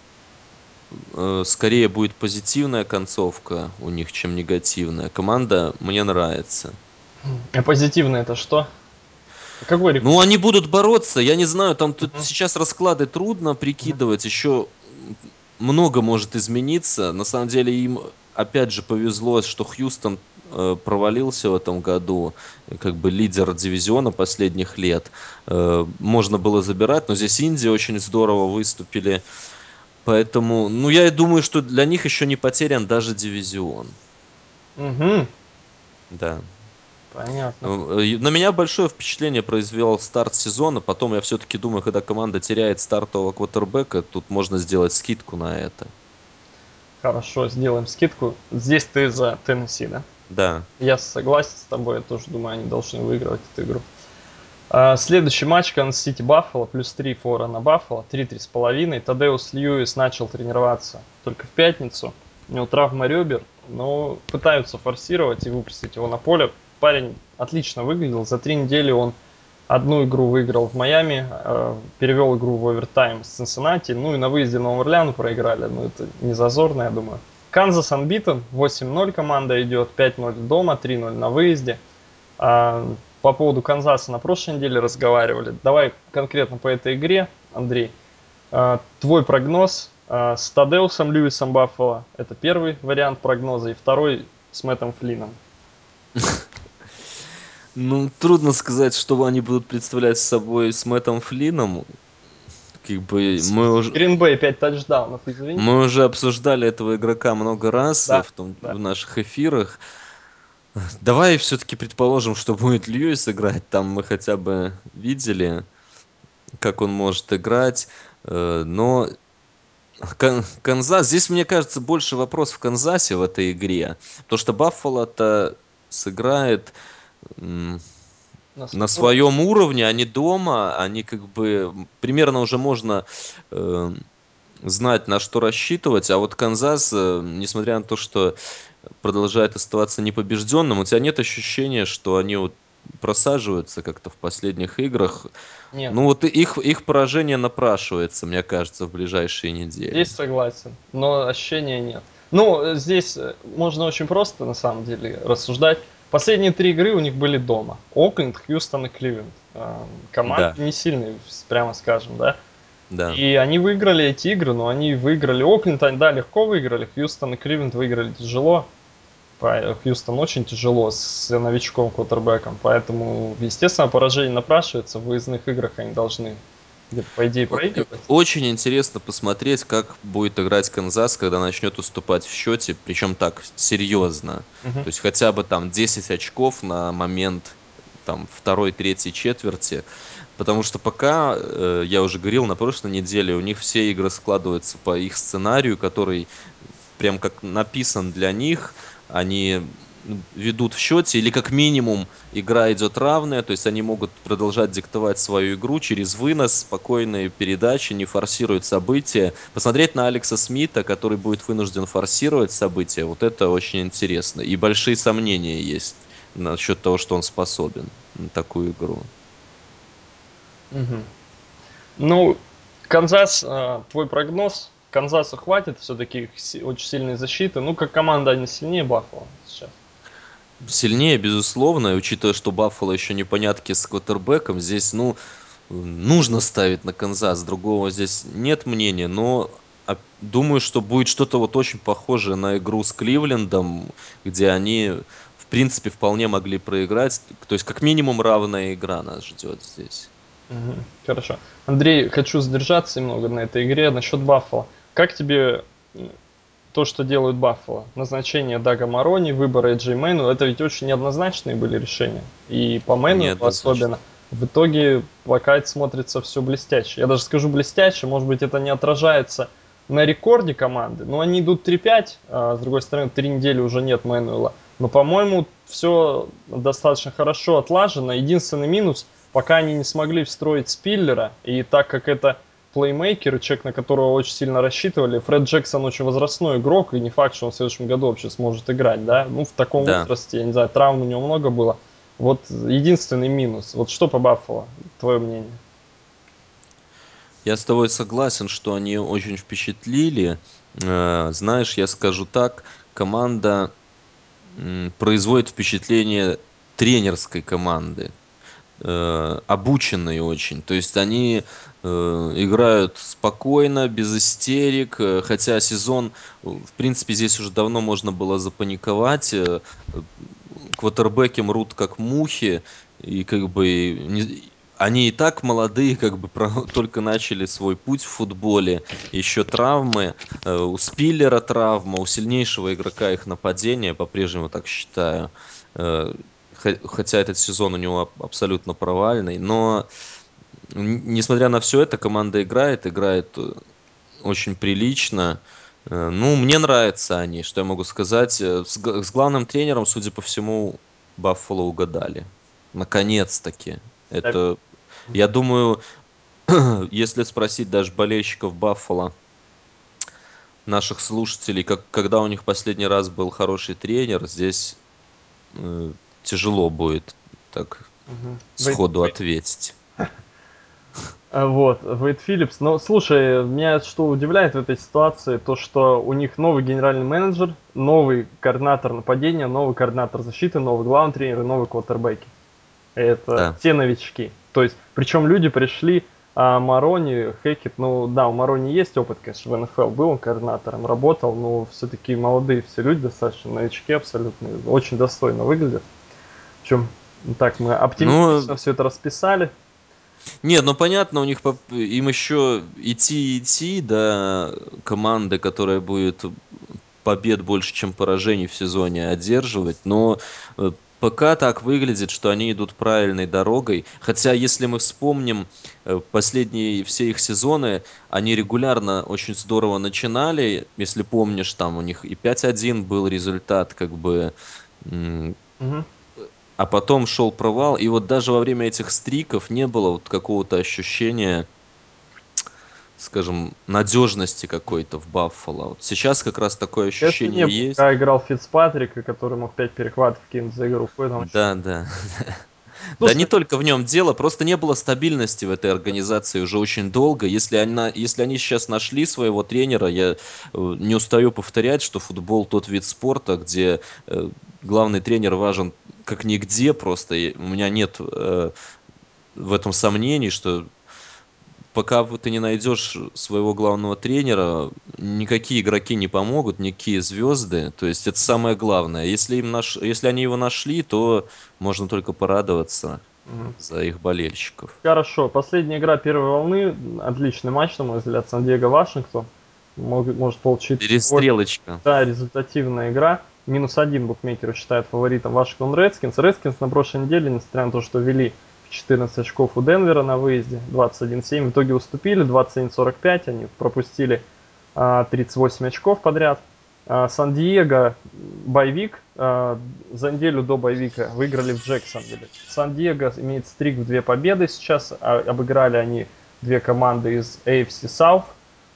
скорее будет позитивная концовка у них, чем негативная. Команда мне нравится. А позитивно это что? Какой рекорд? Ну, они будут бороться, я не знаю, там тут сейчас расклады трудно прикидывать, еще много может измениться. На самом деле им, опять же, повезло, что Хьюстон э, провалился в этом году, э, как бы лидер дивизиона последних лет. Э, можно было забирать, но здесь Индия очень здорово выступили. Поэтому, ну, я и думаю, что для них еще не потерян даже дивизион. Мгм. Да. Понятно. Ну, э, На меня большое впечатление произвел старт сезона. Потом я все-таки думаю, когда команда теряет стартового квотербека, тут можно сделать скидку на это. Хорошо, сделаем скидку. Здесь ты за Теннесси, да? Да. Я согласен с тобой, я тоже думаю, они должны выигрывать эту игру. А, следующий матч Канзас Сити Баффало, плюс 3 фора на Баффало, 3-3 с половиной. Тадеус Льюис начал тренироваться только в пятницу. У него травма ребер, но пытаются форсировать и выпустить его на поле. Парень отлично выглядел. За три недели он одну игру выиграл в Майами, э, перевел игру в овертайм с Цинциннати, ну и на выезде Новый Орлеан проиграли, но это не зазорно, я думаю. Канзас unbeaten, 8-0 команда идет, 5-0 дома, 3-0 на выезде. По поводу Канзаса на прошлой неделе разговаривали. Давай конкретно по этой игре, Андрей. А, твой прогноз а, с Тадеусом Льюисом Баффало. Это первый вариант прогноза. И второй с Мэттом Флином? (laughs) Ну, трудно сказать, что они будут представлять собой с Мэттом Флином. Как бы мы уже... Гринбей 5 тачдаунов, извините. Мы уже обсуждали этого игрока много раз Да, в, том, да. в наших эфирах. Давай все-таки предположим, что будет Льюис играть. Там мы хотя бы видели, как он может играть. Э, Но Кан- Канзас, здесь, мне кажется, больше вопрос в Канзасе в этой игре. То, что Баффало-то сыграет м, на своем уровне, они дома, они как бы примерно уже можно э, знать, на что рассчитывать. А вот Канзас, э, несмотря на то, что продолжает оставаться непобежденным, у тебя нет ощущения, что они вот просаживаются как-то в последних играх. Нет, Ну вот их, их поражение напрашивается, мне кажется, в ближайшие недели. здесь согласен, но ощущения нет. Ну, здесь э, можно очень просто, на самом деле, рассуждать. Последние три игры у них были дома. Окленд, Хьюстон и Кливленд. Эм, Команды Да. не сильные, прямо скажем, да? Да. И они выиграли эти игры, но они выиграли Окленд, они, да, легко выиграли, Хьюстон и Кливленд выиграли тяжело. По- Хьюстон очень тяжело с новичком квотербеком, поэтому, естественно, поражение напрашивается, в выездных играх они должны по идее, проигрывать. Очень интересно посмотреть, как будет играть Канзас, когда начнет уступать в счете, причем так, серьезно. Мгм. То есть хотя бы там 10 очков на момент там второй, третьей четверти. Потому что пока, э, я уже говорил на прошлой неделе, у них все игры складываются по их сценарию, который прям как написан для них. Они ну, ведут в счете, или как минимум игра идет равная, то есть они могут продолжать диктовать свою игру через вынос, спокойные передачи, не форсируют события. Посмотреть на Алекса Смита, который будет вынужден форсировать события, вот это очень интересно. И большие сомнения есть насчет того, что он способен на такую игру. Мгм. Ну, Канзас, э, твой прогноз, Канзасу хватит все-таки очень сильной защиты. Ну, как команда они сильнее Баффало сейчас. Сильнее, безусловно, и учитывая, что Баффало еще непонятки с квотербеком, здесь, ну, нужно ставить на Канзас, другого здесь нет мнения, но а, думаю, что будет что-то вот очень похожее на игру с Кливлендом, где они, в принципе, вполне могли проиграть, то есть как минимум равная игра нас ждет здесь. Мгм. Хорошо. Андрей, хочу задержаться немного на этой игре насчет Баффало. Как тебе то, что делают Баффало? Назначение Дага Марони, выбор Эджей Мэну, это ведь очень неоднозначные были решения. И по Мэну особенно. В итоге это смотрится все блестяще. Я даже скажу блестяще, может быть это не отражается на рекорде команды, но они идут 3-5, а с другой стороны, три недели уже нет Мэнуэла. Но, по-моему, все достаточно хорошо отлажено. Единственный минус, пока они не смогли встроить Спиллера, и так как это плеймейкер, человек, на которого очень сильно рассчитывали, Фред Джексон очень возрастной игрок, и не факт, что он в следующем году вообще сможет играть, да? Ну, в таком Да. возрасте, я не знаю, травм у него много было. Вот единственный минус. Вот что по Баффало, твое мнение? Я с тобой согласен, что они очень впечатлили. Э, Знаешь, я скажу так, команда производит впечатление тренерской команды, э, обученной очень. То есть они э, играют спокойно, без истерик, э, хотя сезон, в принципе, здесь уже давно можно было запаниковать. Квотербеки мрут как мухи, и как бы не- они и так молодые, как бы (laughs) про- только начали свой путь в футболе, еще травмы, э, у Спиллера травма, у сильнейшего игрока их нападения, по-прежнему так считаю. Э, Хотя этот сезон у него аб- абсолютно провальный, но несмотря на все это, команда играет, играет э, очень прилично. Э, Ну, мне нравятся они, что я могу сказать. Э, С, с главным тренером, судя по всему, Баффало угадали. Наконец-таки. Так. Это, я думаю, (clears throat) если спросить даже болельщиков Баффало, наших слушателей, как, когда у них последний раз был хороший тренер, здесь тяжело будет так Мгм. сходу Вейд- ответить. А, Вот, Вейд Филлипс. Но слушай, меня что удивляет в этой ситуации, то что у них новый генеральный менеджер, новый координатор нападения, новый координатор защиты, новый главный тренер и новый квотербеки. Это Да. все новички. То есть, причем люди пришли А Марони, Хекет, ну да, у Марони есть опыт, конечно, в НФЛ был, он координатором работал, но все-таки молодые все люди достаточно, новички абсолютно, очень достойно выглядят. В чем так мы оптимистично ну, все это расписали. Нет, ну понятно, у них им еще идти идти, да, команды, которая будет побед больше, чем поражений в сезоне одерживать, но э, пока так выглядит, что они идут правильной дорогой. Хотя, если мы вспомним э, последние все их сезоны, они регулярно очень здорово начинали. Если помнишь, там у них и 5-1 был результат, как бы... Угу. А потом шел провал, и вот даже во время этих стриков не было вот какого-то ощущения, скажем, надежности какой-то в Баффало. Вот сейчас как раз такое ощущение Это не есть. Когда играл Фицпатрик, который мог 5 перехватов кинуть за игру. Да, да. (laughs) Ну, да не только в нем дело, просто не было стабильности в этой организации уже очень долго. Если, она, если они сейчас нашли своего тренера, я э, не устаю повторять, что футбол тот вид спорта, где э, главный тренер важен как нигде просто. И у меня нет э, в этом сомнений, что пока ты не найдешь своего главного тренера, никакие игроки не помогут, никакие звезды. То есть это самое главное. Если, им наш... Если они его нашли, то можно только порадоваться угу. за их болельщиков. Хорошо. Последняя игра первой волны. Отличный матч, на мой взгляд, Сан-Диего-Вашингтон. Может получиться... Перестрелочка. Да, результативная игра. Минус один букмекеры считают фаворитом Вашингтон Редскинс. Редскинс на прошлой неделе, несмотря на то, что вели 14 очков у Денвера на выезде, 21-7. В итоге уступили, 21-45. Они пропустили а, 38 очков подряд. А, Сан-Диего, боевик, а, за неделю до боевика выиграли в Джексонвилле. Сан-Диего имеет стрик в две победы сейчас. А, обыграли они две команды из AFC South.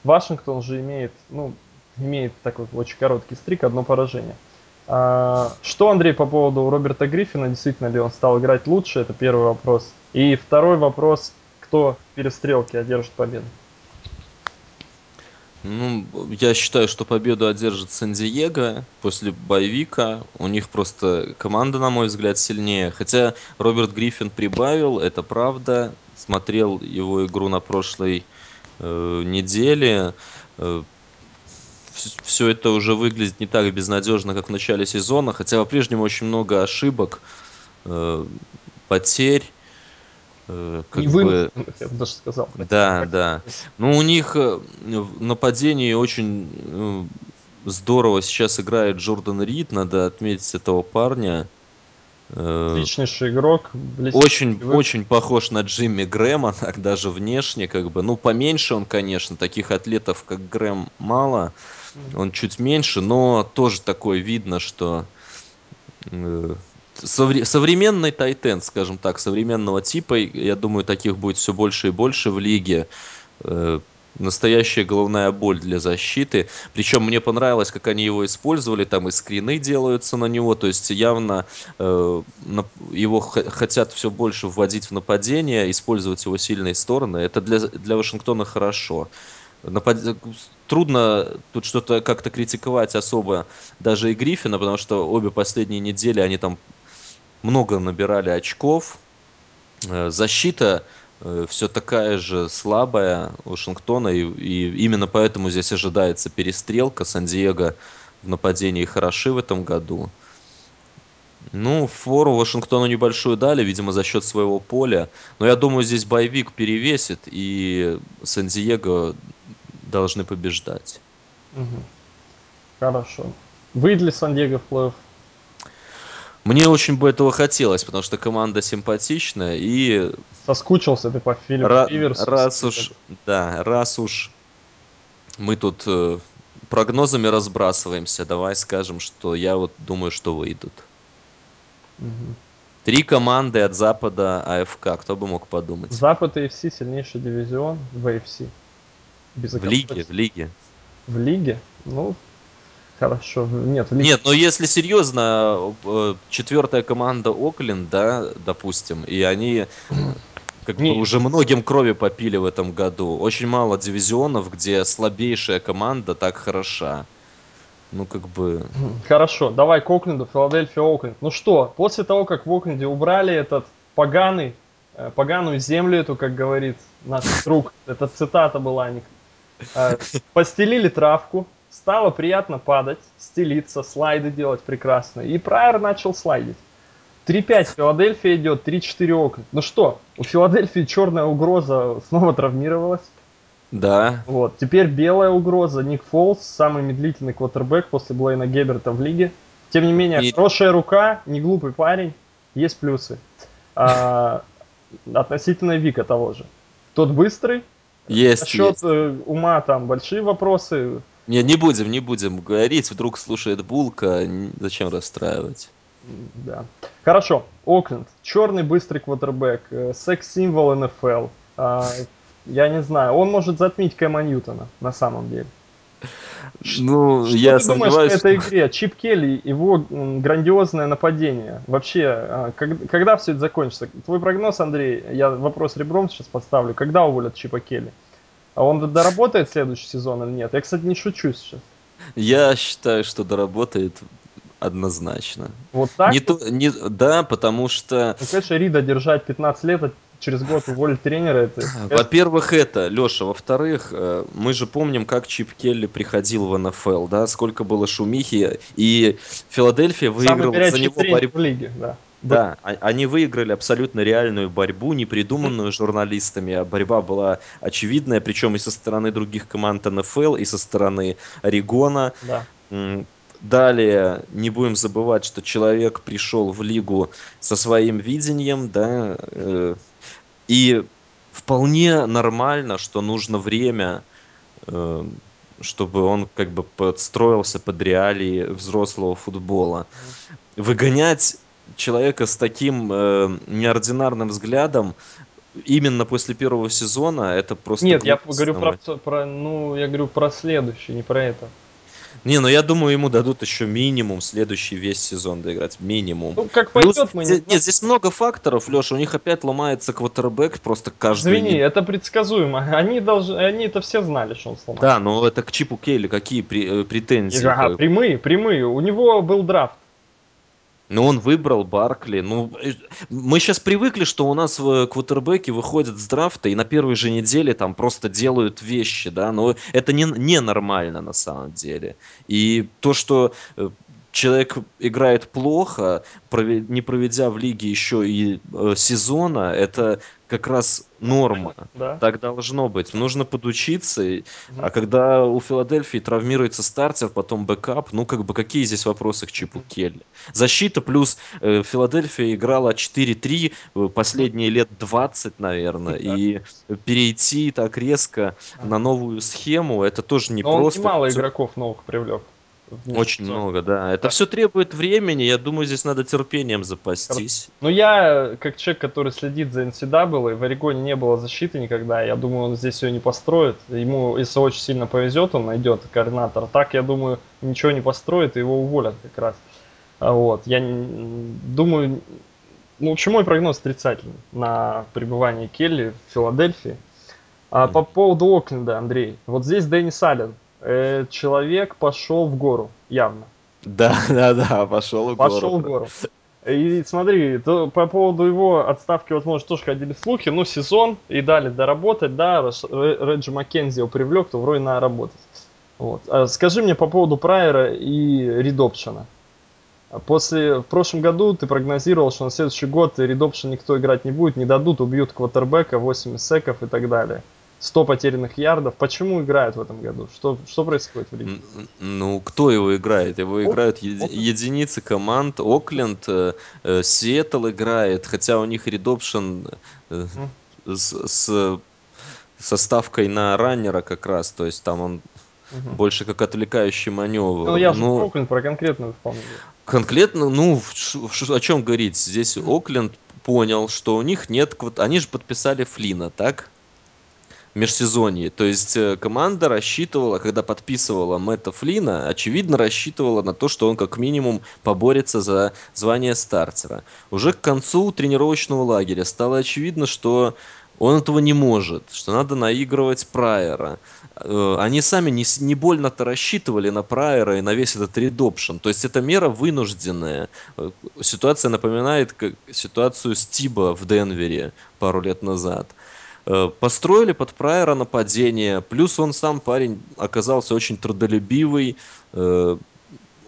Вашингтон же имеет, ну, имеет такой очень короткий стрик, одно поражение. А, что, Андрей, по поводу Роберта Гриффина, действительно ли он стал играть лучше, это первый вопрос. И второй вопрос, кто в перестрелке одержит победу? Ну, я считаю, что победу одержит Сан-Диего после боевика. У них просто команда, на мой взгляд, сильнее. Хотя Роберт Гриффин прибавил, это правда. Смотрел его игру на прошлой э, неделе. Э, все это уже выглядит не так безнадежно, как в начале сезона, хотя по-прежнему очень много ошибок, э, потерь. Э, как не бы... я бы даже сказал. Да, да. Ну, у них э, в нападении очень э, здорово сейчас играет Джордан Рид, надо отметить этого парня. Отличнейший игрок. Очень, очень похож на Джимми Грэма, (laughs) так даже внешне, как бы. Ну, поменьше он, конечно, таких атлетов, как Грэм, мало. Он чуть меньше, но тоже такое видно, что э, современный тайтен, скажем так, современного типа, я думаю, таких будет все больше и больше в лиге. Э, настоящая головная боль для защиты. Причем мне понравилось, как они его использовали, там и скрины делаются на него, то есть явно э, его хотят все больше вводить в нападение, использовать его сильные стороны. Это для, для Вашингтона хорошо. Напад... Трудно тут что-то как-то критиковать особо даже и Гриффина, потому что обе последние недели они там много набирали очков. Э, защита э, все такая же слабая Вашингтона, и, и именно поэтому здесь ожидается перестрелка. Сан-Диего в нападении хороши в этом году. Ну, фору Вашингтону небольшую дали, видимо, за счет своего поля. Но я думаю, здесь боевик перевесит, и Сан-Диего должны побеждать. Угу. Хорошо. Выйдет ли Сан-Диего в плей-офф? Мне очень бы этого хотелось, потому что команда симпатичная и... Соскучился ты по фильму Ра- Риверсу. Раз уж, да, раз уж мы тут э, прогнозами разбрасываемся, давай скажем, что я вот думаю, что выйдут. Угу. Три команды от Запада АФК, кто бы мог подумать. Запад AFC сильнейший дивизион в AFC. Без в лиге, в лиге. В лиге? Ну, Хорошо. Нет, в Нет, но если серьезно, э, четвертая команда Окленд, да, допустим, и они как бы уже многим крови попили в этом году. Очень мало дивизионов, где слабейшая команда так хороша. Ну, как бы... Хорошо, давай к Окленду, Филадельфия Окленд. Ну что, после того, как в Окленде убрали этот поганый э, поганую землю эту, как говорит наш друг, это цитата была, э, постелили травку, стало приятно падать, стелиться, слайды делать прекрасно, и Прайер начал слайдить. 3-5 Филадельфия идет, 3-4 окна. Ну что, у Филадельфии черная угроза снова травмировалась. Да. Вот. Теперь белая угроза. Ник Фолс, самый медлительный квотербек после Блейна Геберта в лиге. Тем не менее, И- хорошая рука, не глупый парень, есть плюсы. А, относительно Вика того же. Тот быстрый. Есть, Насчет есть. э, ума там большие вопросы. Не, не будем, не будем говорить. Вдруг слушает Булка, зачем расстраивать? Да. Хорошо. Окленд. Черный быстрый квотербек. э, Секс-символ НФЛ. А, я не знаю. Он может затмить Кэма Ньютона на самом деле. Ну, Что я ты думаешь сомневаюсь, этой что- игре? Чип Келли, его грандиозное нападение. Вообще, а, когда все это закончится? Твой прогноз, Андрей, я вопрос ребром сейчас поставлю. Когда уволят Чипа Келли? А он доработает следующий сезон или нет? Я, кстати, не шучу сейчас. Я считаю, что доработает однозначно. Вот так? Не то, не, да, потому что, Ну, конечно, Рида держать 15 лет, через год уволить тренера, это... во-первых, это, Леша, во-вторых, э, мы же помним, как Чип Келли приходил в НФЛ, да, сколько было шумихи, и Филадельфия выиграла за него борьбу. в лиге, да. Да, а- они выиграли абсолютно реальную борьбу, не придуманную журналистами, а борьба была очевидная, причем и со стороны других команд НФЛ, и со стороны Орегона. Да. Далее, не будем забывать, что человек пришел в лигу со своим видением, да, э, и вполне нормально, что нужно время, э, чтобы он как бы подстроился под реалии взрослого футбола. Выгонять человека с таким э, неординарным взглядом именно после первого сезона, это просто Нет, я говорю про, про, ну, я говорю про следующий, не про это. Не, ну я думаю, ему дадут еще минимум следующий весь сезон доиграть. Минимум. Ну, как Плюс, пойдет, мы не здесь- нет, здесь много факторов, Леша. У них опять ломается квотербек просто каждую Извини, неделю. это предсказуемо. Они должны, они это все знали, что он сломал. Да, но это к Чипу Кейли какие э, претензии? Ага, как? прямые, прямые. У него был драфт. Ну, он выбрал Баркли. Ну, э, мы сейчас привыкли, что у нас в квотербеки выходят с драфта и на первой же неделе там просто делают вещи, да, но это не, ненормально на самом деле. И то, что э, человек играет плохо, не проведя в лиге еще и э, сезона, это как раз норма. Да. Так должно быть. Нужно подучиться. Мгм. А когда у Филадельфии травмируется стартер, потом backup, ну как бы какие здесь вопросы к Чипу Келли? Защита плюс э, Филадельфия играла 4-3 э, последние лет 20, наверное, Да. и перейти так резко на новую схему, это тоже не Но он просто. немало игроков новых привлек. В Очень много, да. Это Да. все требует времени. Я думаю, здесь надо терпением запастись. Но я, как человек, который следит за NCAA, в Орегоне не было защиты никогда. Я думаю, он здесь ее не построит. Ему, если очень сильно повезет, он найдет координатора. Так, я думаю, ничего не построит, и его уволят как раз. А Вот. Я думаю, ну, в общем, мой прогноз отрицательный на пребывание Келли в Филадельфии. А по Мгм. поводу Окленда, Андрей. Вот здесь Дэнни Аллен. Э, человек пошел в гору, явно. Да, (laughs) да, да, пошел в Пошел в гору. гору. И смотри, то по поводу его отставки, возможно, тоже ходили слухи, ну, сезон, и дали доработать, да, Реджи Маккензи его привлек, то вроде надо работать. Вот. А скажи мне по поводу Прайера и Ридопшена. После, в прошлом году ты прогнозировал, что на следующий год Ридопшен никто играть не будет, не дадут, убьют квотербека, 8 секов и так далее. 100 потерянных ярдов. Почему играют в этом году? Что, что происходит в лиге? Ну, кто его играет? Его Ок- играют еди- Окленд. единицы команд. Окленд, э, э, Сиэтл играет, хотя у них редопшн э, с, с- со ставкой на раннера как раз, то есть там он Мгм. больше как отвлекающий маневр. Ну, я про Окленд, про конкретную исполнение. Конкретно, ну, ш- ш- о чем говорить? Здесь Окленд понял, что у них нет... Они же подписали Флина, так? Межсезонье. То есть э, команда рассчитывала, когда подписывала Мэтта Флина, очевидно рассчитывала на то, что он как минимум поборется за звание стартера. Уже к концу тренировочного лагеря стало очевидно, что Он этого не может, что надо наигрывать Прайера. Э, они сами не, не больно-то рассчитывали на Прайера и на весь этот редопшн. То есть это мера вынужденная. Э, ситуация напоминает как ситуацию Стиба в Денвере пару лет назад. Э, построили под Прайера нападение, плюс он сам парень оказался очень трудолюбивый,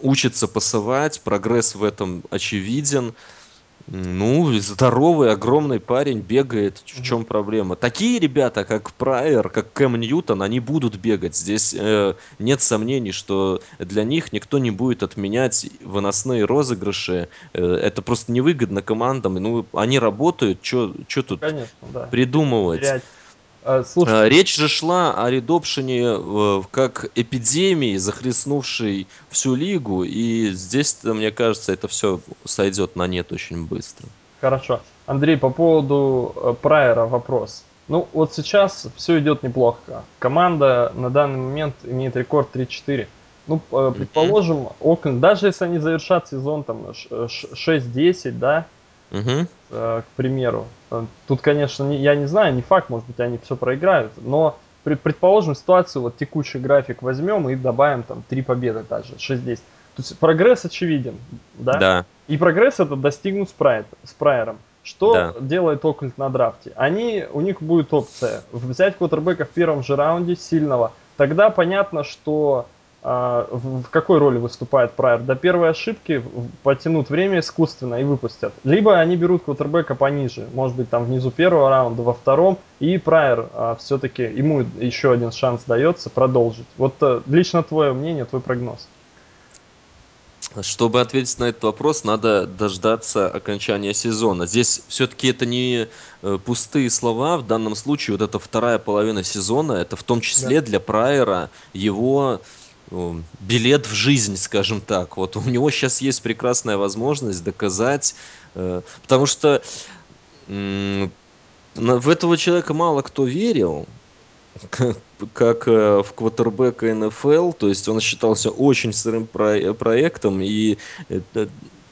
учится пасовать, прогресс в этом очевиден. Ну, здоровый, огромный парень бегает. В чем проблема? Такие ребята, как Прайер, как Кэм Ньютон, они будут бегать. Здесь э, нет сомнений, что для них никто не будет отменять выносные розыгрыши. Э, это просто невыгодно командам. Ну, они работают, что тут Конечно, да. придумывать? Терять. Э, Слушай, А, Речь же шла о редопшене э, как эпидемии, захлестнувшей всю лигу, и здесь, мне кажется, это все сойдет на нет очень быстро. Хорошо. Андрей, по поводу э, Прайера вопрос. Ну, вот сейчас все идет неплохо. Команда на данный момент имеет рекорд 3-4. Ну, э, предположим, Окленд, даже если они завершат сезон там ш- ш- 6-10, да, Мгм. Э, к примеру. Э, Тут, конечно, не- я не знаю, не факт, может быть, они все проиграют, но пред- предположим ситуацию, вот текущий график возьмем и добавим там 3 победы даже, 6-10. То есть прогресс очевиден, да? Да. И прогресс этот достигнут с, Прайер, с Прайером. Что Да. делает Окленд на драфте? Они, у них будет опция взять квотербека в первом же раунде сильного. Тогда понятно, что в, в какой роли выступает Прайер. До первой ошибки потянут время искусственно и выпустят. Либо они берут квотербека пониже, может быть там внизу первого раунда, во втором, и Прайер все-таки, ему еще один шанс дается продолжить. Вот э, лично твое мнение, твой прогноз. Чтобы ответить на этот вопрос, надо дождаться окончания сезона. Здесь все-таки это не э, пустые слова. В данном случае вот эта вторая половина сезона, это в том числе для Прайера его билет в жизнь, скажем так. Вот у него сейчас есть прекрасная возможность доказать, э, потому что в этого человека мало кто верил, (laughs) как, э, в квотербека НФЛ, то есть он считался очень сырым про- проектом, и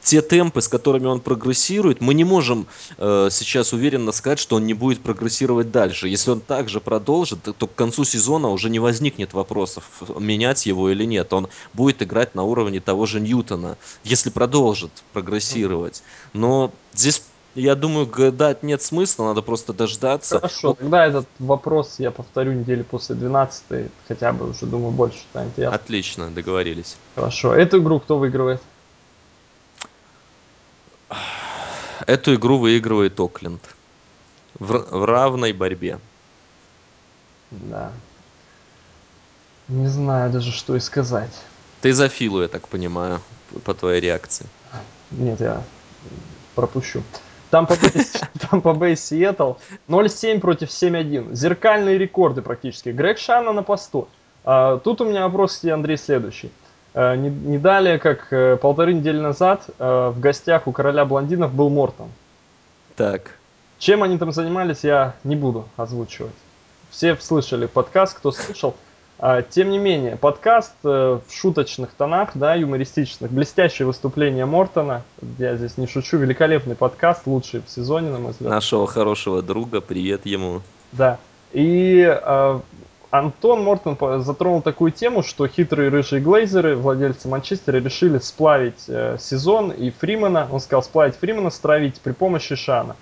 те темпы, с которыми он прогрессирует, мы не можем э, сейчас уверенно сказать, что он не будет прогрессировать дальше. Если он также продолжит, то, то к концу сезона уже не возникнет вопросов, менять его или нет. Он будет играть на уровне того же Ньютона, если продолжит прогрессировать. Но здесь я думаю, гадать нет смысла, надо просто дождаться. Хорошо, тогда этот вопрос я повторю недели после 12 хотя бы уже, думаю, больше станет ясно. Отлично, договорились. Хорошо, эту игру кто выигрывает? Эту игру выигрывает Окленд. В, в равной борьбе. Да. Не знаю даже, что и сказать. Ты за Филу, я так понимаю, по твоей реакции. Нет, я пропущу. Там по Бэй (laughs) Сиэтл 0-7 против 7-1. Зеркальные рекорды практически. Грег Шана на посту. А, тут у меня вопрос к тебе, Андрей, следующий. А, не, не далее, как э, полторы недели назад э, в гостях у короля блондинов был Мортон. Так. Чем они там занимались, я не буду озвучивать. Все слышали подкаст, кто слышал. А, Тем не менее, подкаст э, в шуточных тонах, да, юмористичных, блестящее выступление Мортона. Я здесь не шучу, великолепный подкаст, лучший в сезоне, на мой взгляд. Нашего хорошего друга, привет ему. Да. И э, Антон Мортон затронул такую тему, что хитрые рыжие глейзеры, владельцы Манчестера, решили сплавить э, сезон и Фримена, он сказал, сплавить Фримена, стравить при помощи Шана.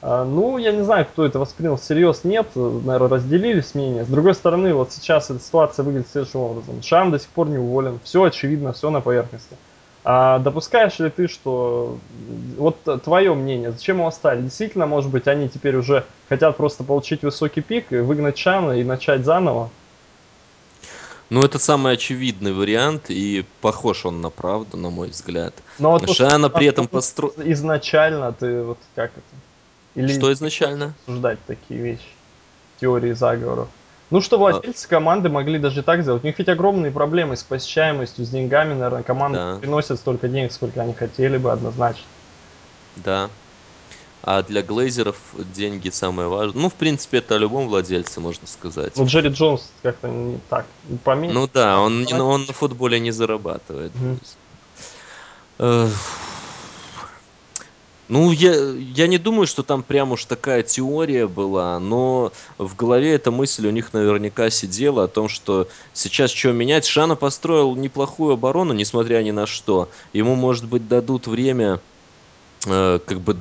А, Ну, я не знаю, кто это воспринял всерьез, нет, наверное, разделились мнения. С другой стороны, вот сейчас эта ситуация выглядит следующим образом. Шан до сих пор не уволен, все очевидно, все на поверхности. А допускаешь ли ты, что вот твое мнение, зачем его оставили? Действительно, может быть, они теперь уже хотят просто получить высокий пик и выгнать Шана и начать заново? Ну, это самый очевидный вариант, и похож он на правду, на мой взгляд. Но вот то, Шана при этом Антон постро... изначально ты вот как это? Или Что изначально? обсуждать такие вещи, теории заговоров. Ну, что А. владельцы команды могли даже так сделать. У них ведь огромные проблемы с посещаемостью, с деньгами, наверное, команды Да. приносят столько денег, сколько они хотели бы однозначно. Да. А для глейзеров деньги самое важное. Ну, в принципе, это о любом владельце, можно сказать. Ну, Джерри Джонс как-то не так, поменьше. Ну да, он, он на футболе не зарабатывает. Мгм. Ну, я, я не думаю, что там прям уж такая теория была, но в голове эта мысль у них наверняка сидела о том, что сейчас что менять. Шана построил неплохую оборону, несмотря ни на что. Ему, может быть, дадут время э, как бы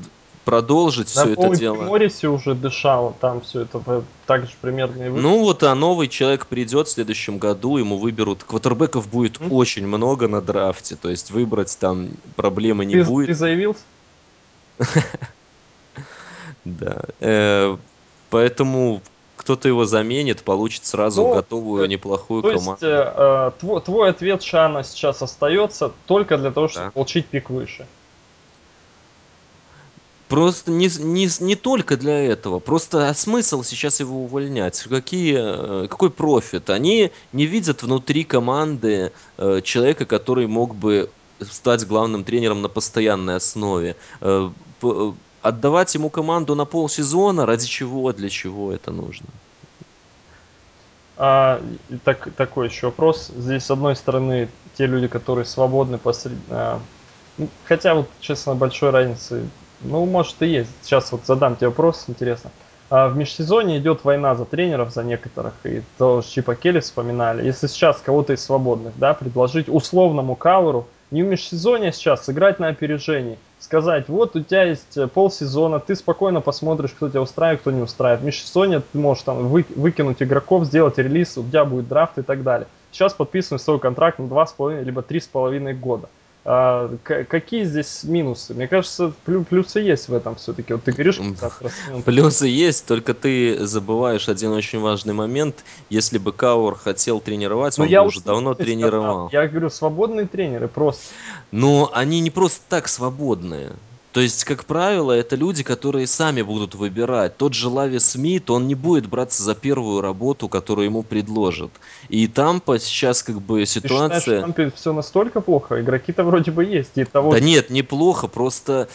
продолжить Да, все это дело. Моррисе уже дышал, там все это так же примерно и вы. Ну вот, а новый человек придет в следующем году, ему выберут. Квотербеков будет М? очень много на драфте, то есть выбрать там проблемы не Ты, будет. ты заявился? Да. Э, поэтому кто-то его заменит, получит сразу Ну, готовую э, неплохую То есть команду. э, э, твой, ответ Шана сейчас остается только для того, чтобы Да. получить пик выше. Просто не, не, не только для этого. Просто а смысл сейчас его увольнять? Какие, какой профит? Они не видят внутри команды э, человека, который мог бы стать главным тренером на постоянной основе. Э, Отдавать ему команду на полсезона, ради чего, для чего это нужно? А, так, такой еще вопрос. Здесь, с одной стороны, те люди, которые свободны посред... а, ну, хотя вот, честно, большой разницы, ну, может и есть. Сейчас вот задам тебе вопрос, интересно. А, в межсезонье идет война за тренеров, за некоторых, и то Чипа Келли вспоминали. Если сейчас кого-то из свободных, да, предложить условному каверу, не в межсезонье сейчас, сыграть на опережении, сказать, вот у тебя есть э, полсезона, ты спокойно посмотришь, кто тебя устраивает, кто не устраивает. В межсезонье ты можешь там вы- выкинуть игроков, сделать релиз, у тебя будет драфт и так далее. Сейчас подписываешь свой контракт на 2,5 либо 3,5 года. А, какие здесь минусы? Мне кажется, плю- плюсы есть в этом все-таки. Вот ты говоришь, ну, (laughs) Плюсы есть, только ты забываешь один очень важный момент. Если бы Кауэр хотел тренировать, но он бы я уже давно тренировал. Я говорю, свободные тренеры просто. Но они не просто так свободные. То есть, как правило, это люди, которые сами будут выбирать. Тот же Лави Смит, он не будет браться за первую работу, которую ему предложат. И там сейчас как бы Ты считаешь, ситуация... там все настолько плохо? Игроки-то вроде бы есть. И того Да нет, неплохо, просто...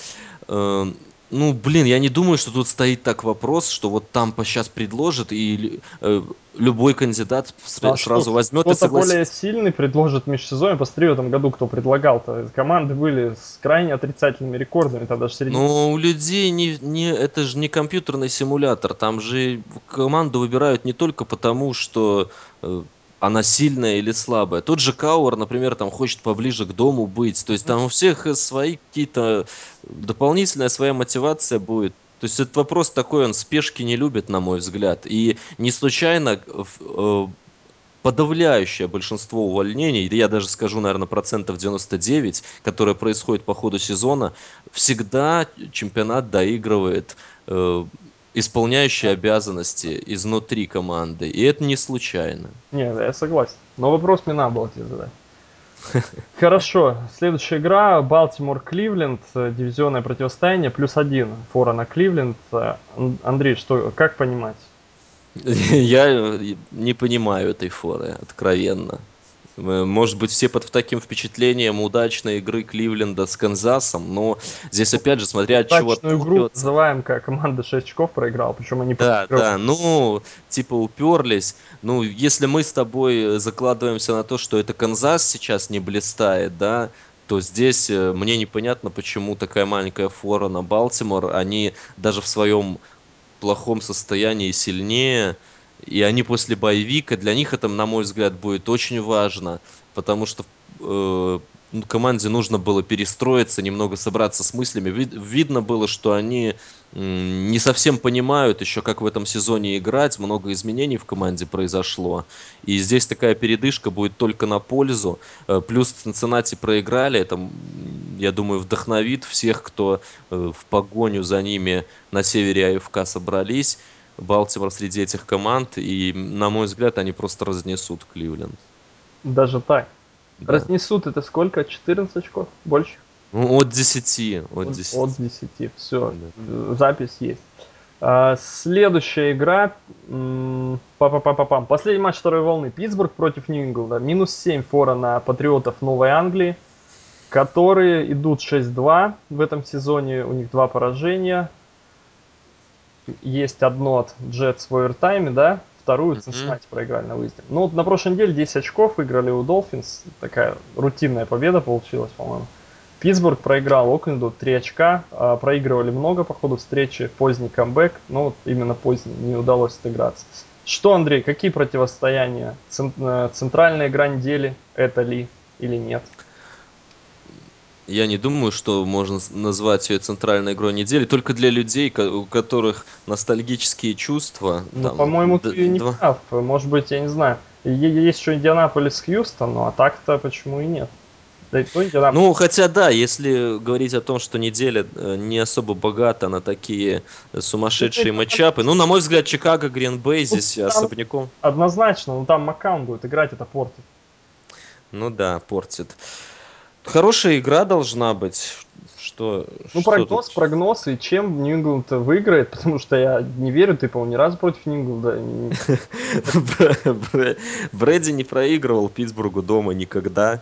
э, ну, блин, я не думаю, что тут стоит так вопрос, что вот там сейчас предложат, и э, любой кандидат А что, сразу возьмет и кто-то более согласится. сильный предложит межсезонье. Посмотри, в этом году кто предлагал-то. Команды были с крайне отрицательными рекордами, тогда же среди... Но у людей не, не, это же не компьютерный симулятор. Там же команду выбирают не только потому, что э, она сильная или слабая. Тот же Кауэр, например, там хочет поближе к дому быть. То есть там у всех свои какие-то дополнительная своя мотивация будет. То есть этот вопрос такой, он спешки не любит, на мой взгляд. И не случайно э, подавляющее большинство увольнений, я даже скажу, наверное, процентов 99, которое происходит по ходу сезона, всегда чемпионат доигрывает э, исполняющие обязанности изнутри команды. И это не случайно. Не, да, я согласен. Но вопрос мне надо было тебе задать. (laughs) Хорошо, следующая игра Балтимор Кливленд, э, дивизионное противостояние, плюс один фора на Кливленд. Ан- Андрей, что, как понимать? (laughs) Я не понимаю этой форы, откровенно. Э, Может быть, все под таким впечатлением удачной игры Кливленда с Канзасом, но здесь опять же, смотря от чего Удачную игру отталкиваться. называем, как команда 6 очков проиграла, причем они Да, проиграли. да, ну, типа уперлись. Ну, если мы с тобой закладываемся на то, что это Канзас сейчас не блистает, да, то здесь э, мне непонятно, почему такая маленькая фора на Балтимор. Они даже в своем плохом состоянии сильнее, и они после боевика, для них это, на мой взгляд, будет очень важно, потому что э, команде нужно было перестроиться, немного собраться с мыслями. Вид- видно было, что они не совсем понимают еще, как в этом сезоне играть, много изменений в команде произошло, и здесь такая передышка будет только на пользу. Э, Плюс Цинциннати проиграли, это, я думаю, вдохновит всех, кто э, в погоню за ними на севере АФК собрались. Балтимор среди этих команд, и, на мой взгляд, они просто разнесут Кливленд. Даже так. Да. Разнесут это сколько? 14 очков? Больше? Ну, от 10, от От, 10. от 10. Все, Да. запись есть. А, следующая игра. м, Па-па-па-па-пам. Последний матч второй волны. Питтсбург против Нью-Инглда. Минус 7 фора на Патриотов Новой Англии, которые идут 6-2 в этом сезоне. У них два поражения. Есть одно от Джетс в овертайме, да? Вторую Мгм. Цинциннати проиграли на выезде. Ну, вот на прошлой неделе 10 очков выиграли у Долфинс. Такая рутинная победа получилась, по-моему. Питтсбург проиграл Окленду 3 очка, а, проигрывали много по ходу встречи, поздний камбэк, но вот именно поздний, не удалось отыграться. Что, Андрей, какие противостояния? Э, центральная игра недели это ли или нет? Я не думаю, что можно назвать ее центральной игрой недели, только для людей, у которых ностальгические чувства. Ну, по-моему, ты не прав. Может быть, я не знаю. Есть еще Индианаполис Хьюстон, ну а так-то почему и нет? Да и то Индианаполис. Ну, хотя да, если говорить о том, что неделя э, не особо богата на такие сумасшедшие ну, матчапы, ну, на мой взгляд, Чикаго, Гринбей ну, здесь ну, особняком. Однозначно, ну там Маккаун будет играть, это портит. Ну да, портит. Хорошая игра должна быть. Что, ну, что прогноз, тут? прогноз, и чем Нью-Ингланд выиграет, потому что я не верю, ты, по-моему, ни разу против Нью-Ингланда. (laughs) Брэди не проигрывал Питтсбургу дома никогда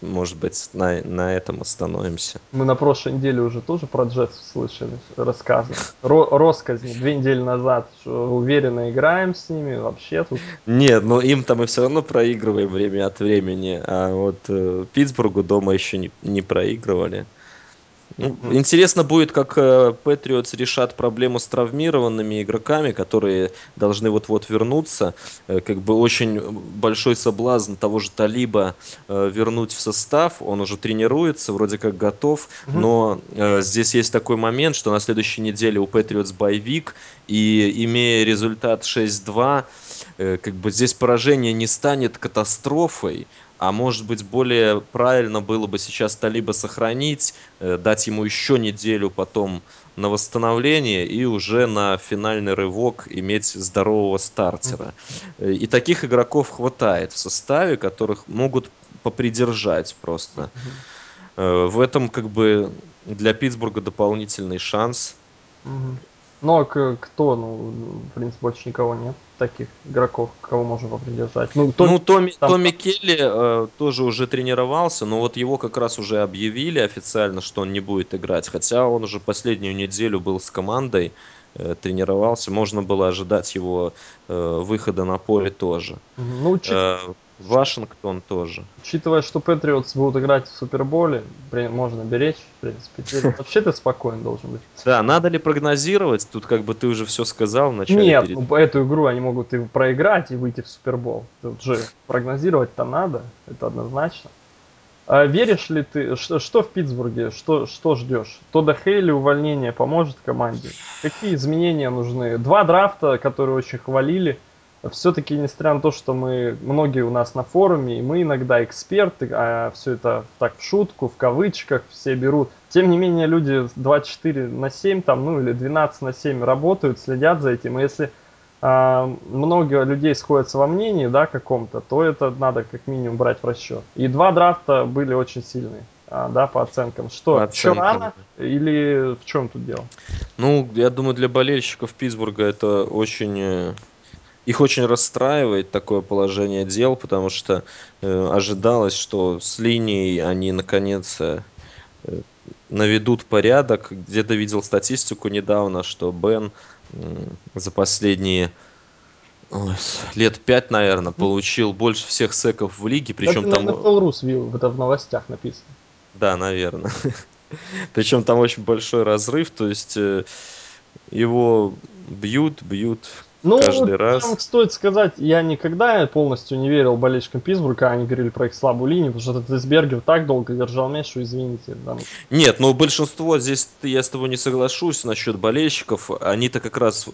может быть, на, на этом остановимся. Мы на прошлой неделе уже тоже про Джетс слышали рассказы. Ро Росказни две недели назад, что уверенно играем с ними, вообще тут... Нет, но им-то мы все равно проигрываем время от времени, а вот э, Питтсбургу дома еще не, не проигрывали. Ну. Интересно будет, как Патриотс э, решат проблему с травмированными игроками, которые должны вот-вот вернуться. Э, как бы очень большой соблазн того же Талиба э, вернуть в состав. Он уже тренируется, вроде как готов. Но здесь есть такой момент, что на следующей неделе у Патриотс боевик, и имея результат 6-2, э, как бы здесь поражение не станет катастрофой, а может быть, более правильно было бы сейчас Талиба сохранить, э, дать ему еще неделю потом на восстановление и уже на финальный рывок иметь здорового стартера. Э, и таких игроков хватает в составе, которых могут попридержать просто. Э, в этом как бы для Питтсбурга дополнительный шанс. Ну, а кто? Ну, в принципе, больше никого нет таких игроков, кого можно попридержать. Ну, Томми, ну, Томми, там... Томми Келли э, тоже уже тренировался, но вот его как раз уже объявили официально, что он не будет играть. Хотя он уже последнюю неделю был с командой, э, тренировался. Можно было ожидать его э, выхода на поле тоже. Ну, чуть... э, Вашингтон тоже. Учитывая, что Патриотс будут играть в Суперболе, можно беречь, в принципе. (laughs) Вообще ты спокоен должен быть. Да, надо ли прогнозировать? Тут как бы ты уже все сказал в начале. Нет, перед... ну, эту игру они могут и проиграть, и выйти в Супербол. Тут же прогнозировать-то надо, это однозначно. А веришь ли ты, что, что в Питтсбурге, что, что ждешь? Тодда Хейли увольнение поможет команде? Какие изменения нужны? Два драфта, которые очень хвалили, все-таки, несмотря на то, что мы, многие у нас на форуме, и мы иногда эксперты, а все это так в шутку, в кавычках все берут. Тем не менее, люди 24 на 7, там, ну или 12 на 7 работают, следят за этим. И если а, много людей сходятся во мнении, да, каком-то, то это надо как минимум брать в расчет. И два драфта были очень сильные. А, да, по оценкам. Что, по оценкам. рано или в чем тут дело? Ну, я думаю, для болельщиков Питтсбурга это очень э, их очень расстраивает такое положение дел, потому что э, ожидалось, что с линией они наконец э, наведут порядок. Где-то видел статистику недавно, что Бен э, за последние ой, лет пять, наверное, получил больше всех секов в лиге, причем это, там... Это Рус это в новостях написано. Да, наверное. (laughs) Причем там очень большой разрыв, то есть э, его бьют, бьют, ну, каждый раз. Там стоит сказать, я никогда полностью не верил болельщикам Питтсбурга, они говорили про их слабую линию, потому что этот Десбергер так долго держал мяч, что извините. Там... Нет, но большинство, здесь я с тобой не соглашусь насчет болельщиков, они-то как раз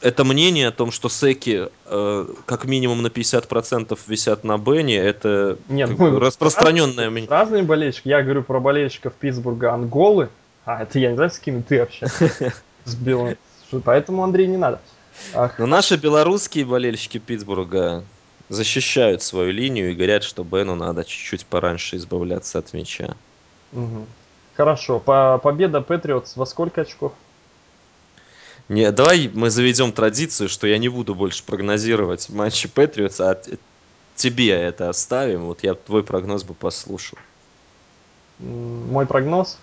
это мнение о том, что секи э, как минимум на 50% висят на Бене, это Нет, как ну, распространенное мнение. Разные болельщики. Я говорю про болельщиков Питтсбурга Анголы. А, это я не знаю, с кем ты общаешься. (laughs) С Белым. Поэтому, Андрей, не надо. Ах. Но наши белорусские болельщики Питтсбурга защищают свою линию и говорят, что Бену надо чуть-чуть пораньше избавляться от мяча. Угу. Хорошо. По победа Патриотс во сколько очков? Не, давай мы заведем традицию, что я не буду больше прогнозировать матчи Патриотс, а тебе это оставим. Вот я твой прогноз бы послушал. Мой прогноз?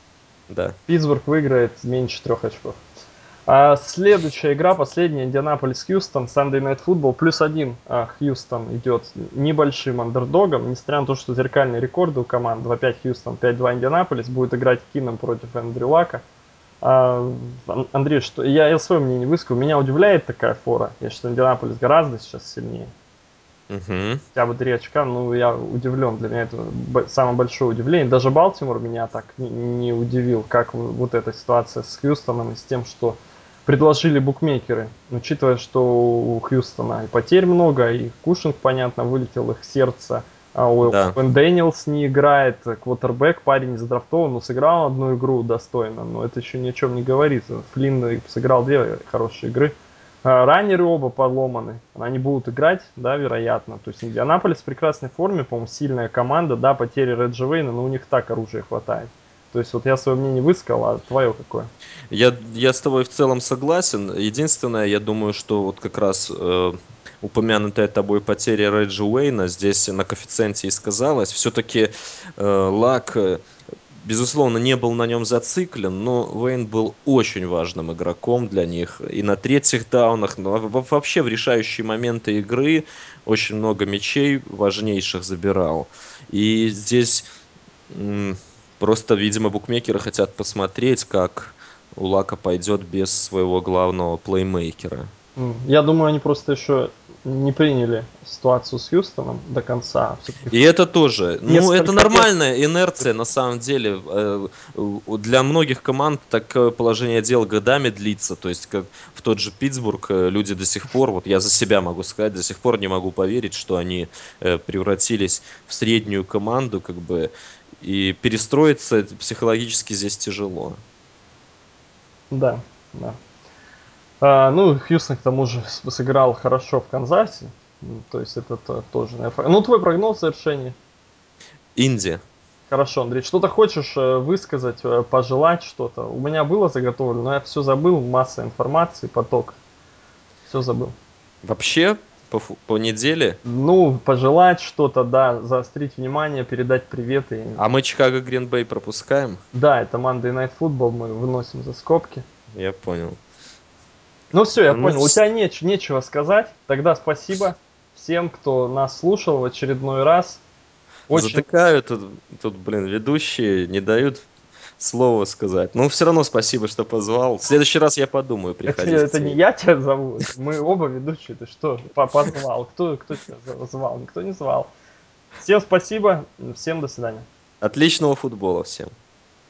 Да. Питтсбург выиграет меньше трех очков. А следующая игра, последняя, Индианаполис Хьюстон, Sunday Night Football, плюс один а, Хьюстон идет небольшим андердогом, несмотря на то, что зеркальные рекорды у команд 2-5 Хьюстон, 5-2 Индианаполис, будет играть Кином против Эндрю Лака. А, Андрей, что я, я свое мнение высказал, меня удивляет такая фора, я считаю, Индианаполис гораздо сейчас сильнее. Угу. Хотя бы три очка, ну я удивлен, для меня это самое большое удивление. Даже Балтимор меня так не, не удивил, как вот эта ситуация с Хьюстоном и с тем, что предложили букмекеры, учитывая, что у Хьюстона и потерь много, и Кушинг, понятно, вылетел их сердце, а у да. Дэниелс не играет, квотербек, парень не задрафтован, но сыграл одну игру достойно, но это еще ни о чем не говорит. Флинн сыграл две хорошие игры. А, раннеры оба подломаны, они будут играть, да, вероятно. То есть Индианаполис в прекрасной форме, по-моему, сильная команда, да, потери Реджи но у них так оружия хватает. То есть вот я свое мнение высказал, а твое какое? Я, я с тобой в целом согласен. Единственное, я думаю, что вот как раз э, упомянутая тобой потеря Реджи Уэйна здесь на коэффициенте и сказалась. Все-таки э, Лак, э, безусловно, не был на нем зациклен, но Уэйн был очень важным игроком для них. И на третьих даунах, но вообще в решающие моменты игры очень много мячей важнейших забирал. И здесь... Просто, видимо, букмекеры хотят посмотреть, как у Лака пойдет без своего главного плеймейкера. Я думаю, они просто еще не приняли ситуацию с Хьюстоном до конца. И это тоже. Ну, это нормальная инерция, на самом деле. Э, для многих команд такое положение дел годами длится. То есть, как в тот же Питтсбург, э, люди до сих пор, вот я за себя могу сказать, до сих пор не могу поверить, что они э, превратились в среднюю команду, как бы, и перестроиться психологически здесь тяжело. Да, да. А, ну, Хьюстон к тому же сыграл хорошо в Канзасе. То есть это тоже... Ну, твой прогноз завершения? Индия. Хорошо, Андрей, что-то хочешь э, высказать, э, пожелать что-то? У меня было заготовлено, но я все забыл, масса информации, поток. Все забыл. Вообще, по, по неделе? Ну, пожелать что-то, да, заострить внимание, передать приветы. А мы Чикаго Гринбей пропускаем? Да, это Monday Night Football, мы выносим за скобки. Я понял. Ну все, я ну, понял. У тебя неч- нечего сказать. Тогда спасибо всем, кто нас слушал в очередной раз. Очень... Затыкают тут, тут, блин, ведущие, не дают слово сказать. Ну, все равно спасибо, что позвал. В следующий раз я подумаю приходить. Это, это не я тебя зову, мы оба ведущие. Ты что, позвал? Кто, кто тебя звал? Никто не звал. Всем спасибо, всем до свидания. Отличного футбола всем.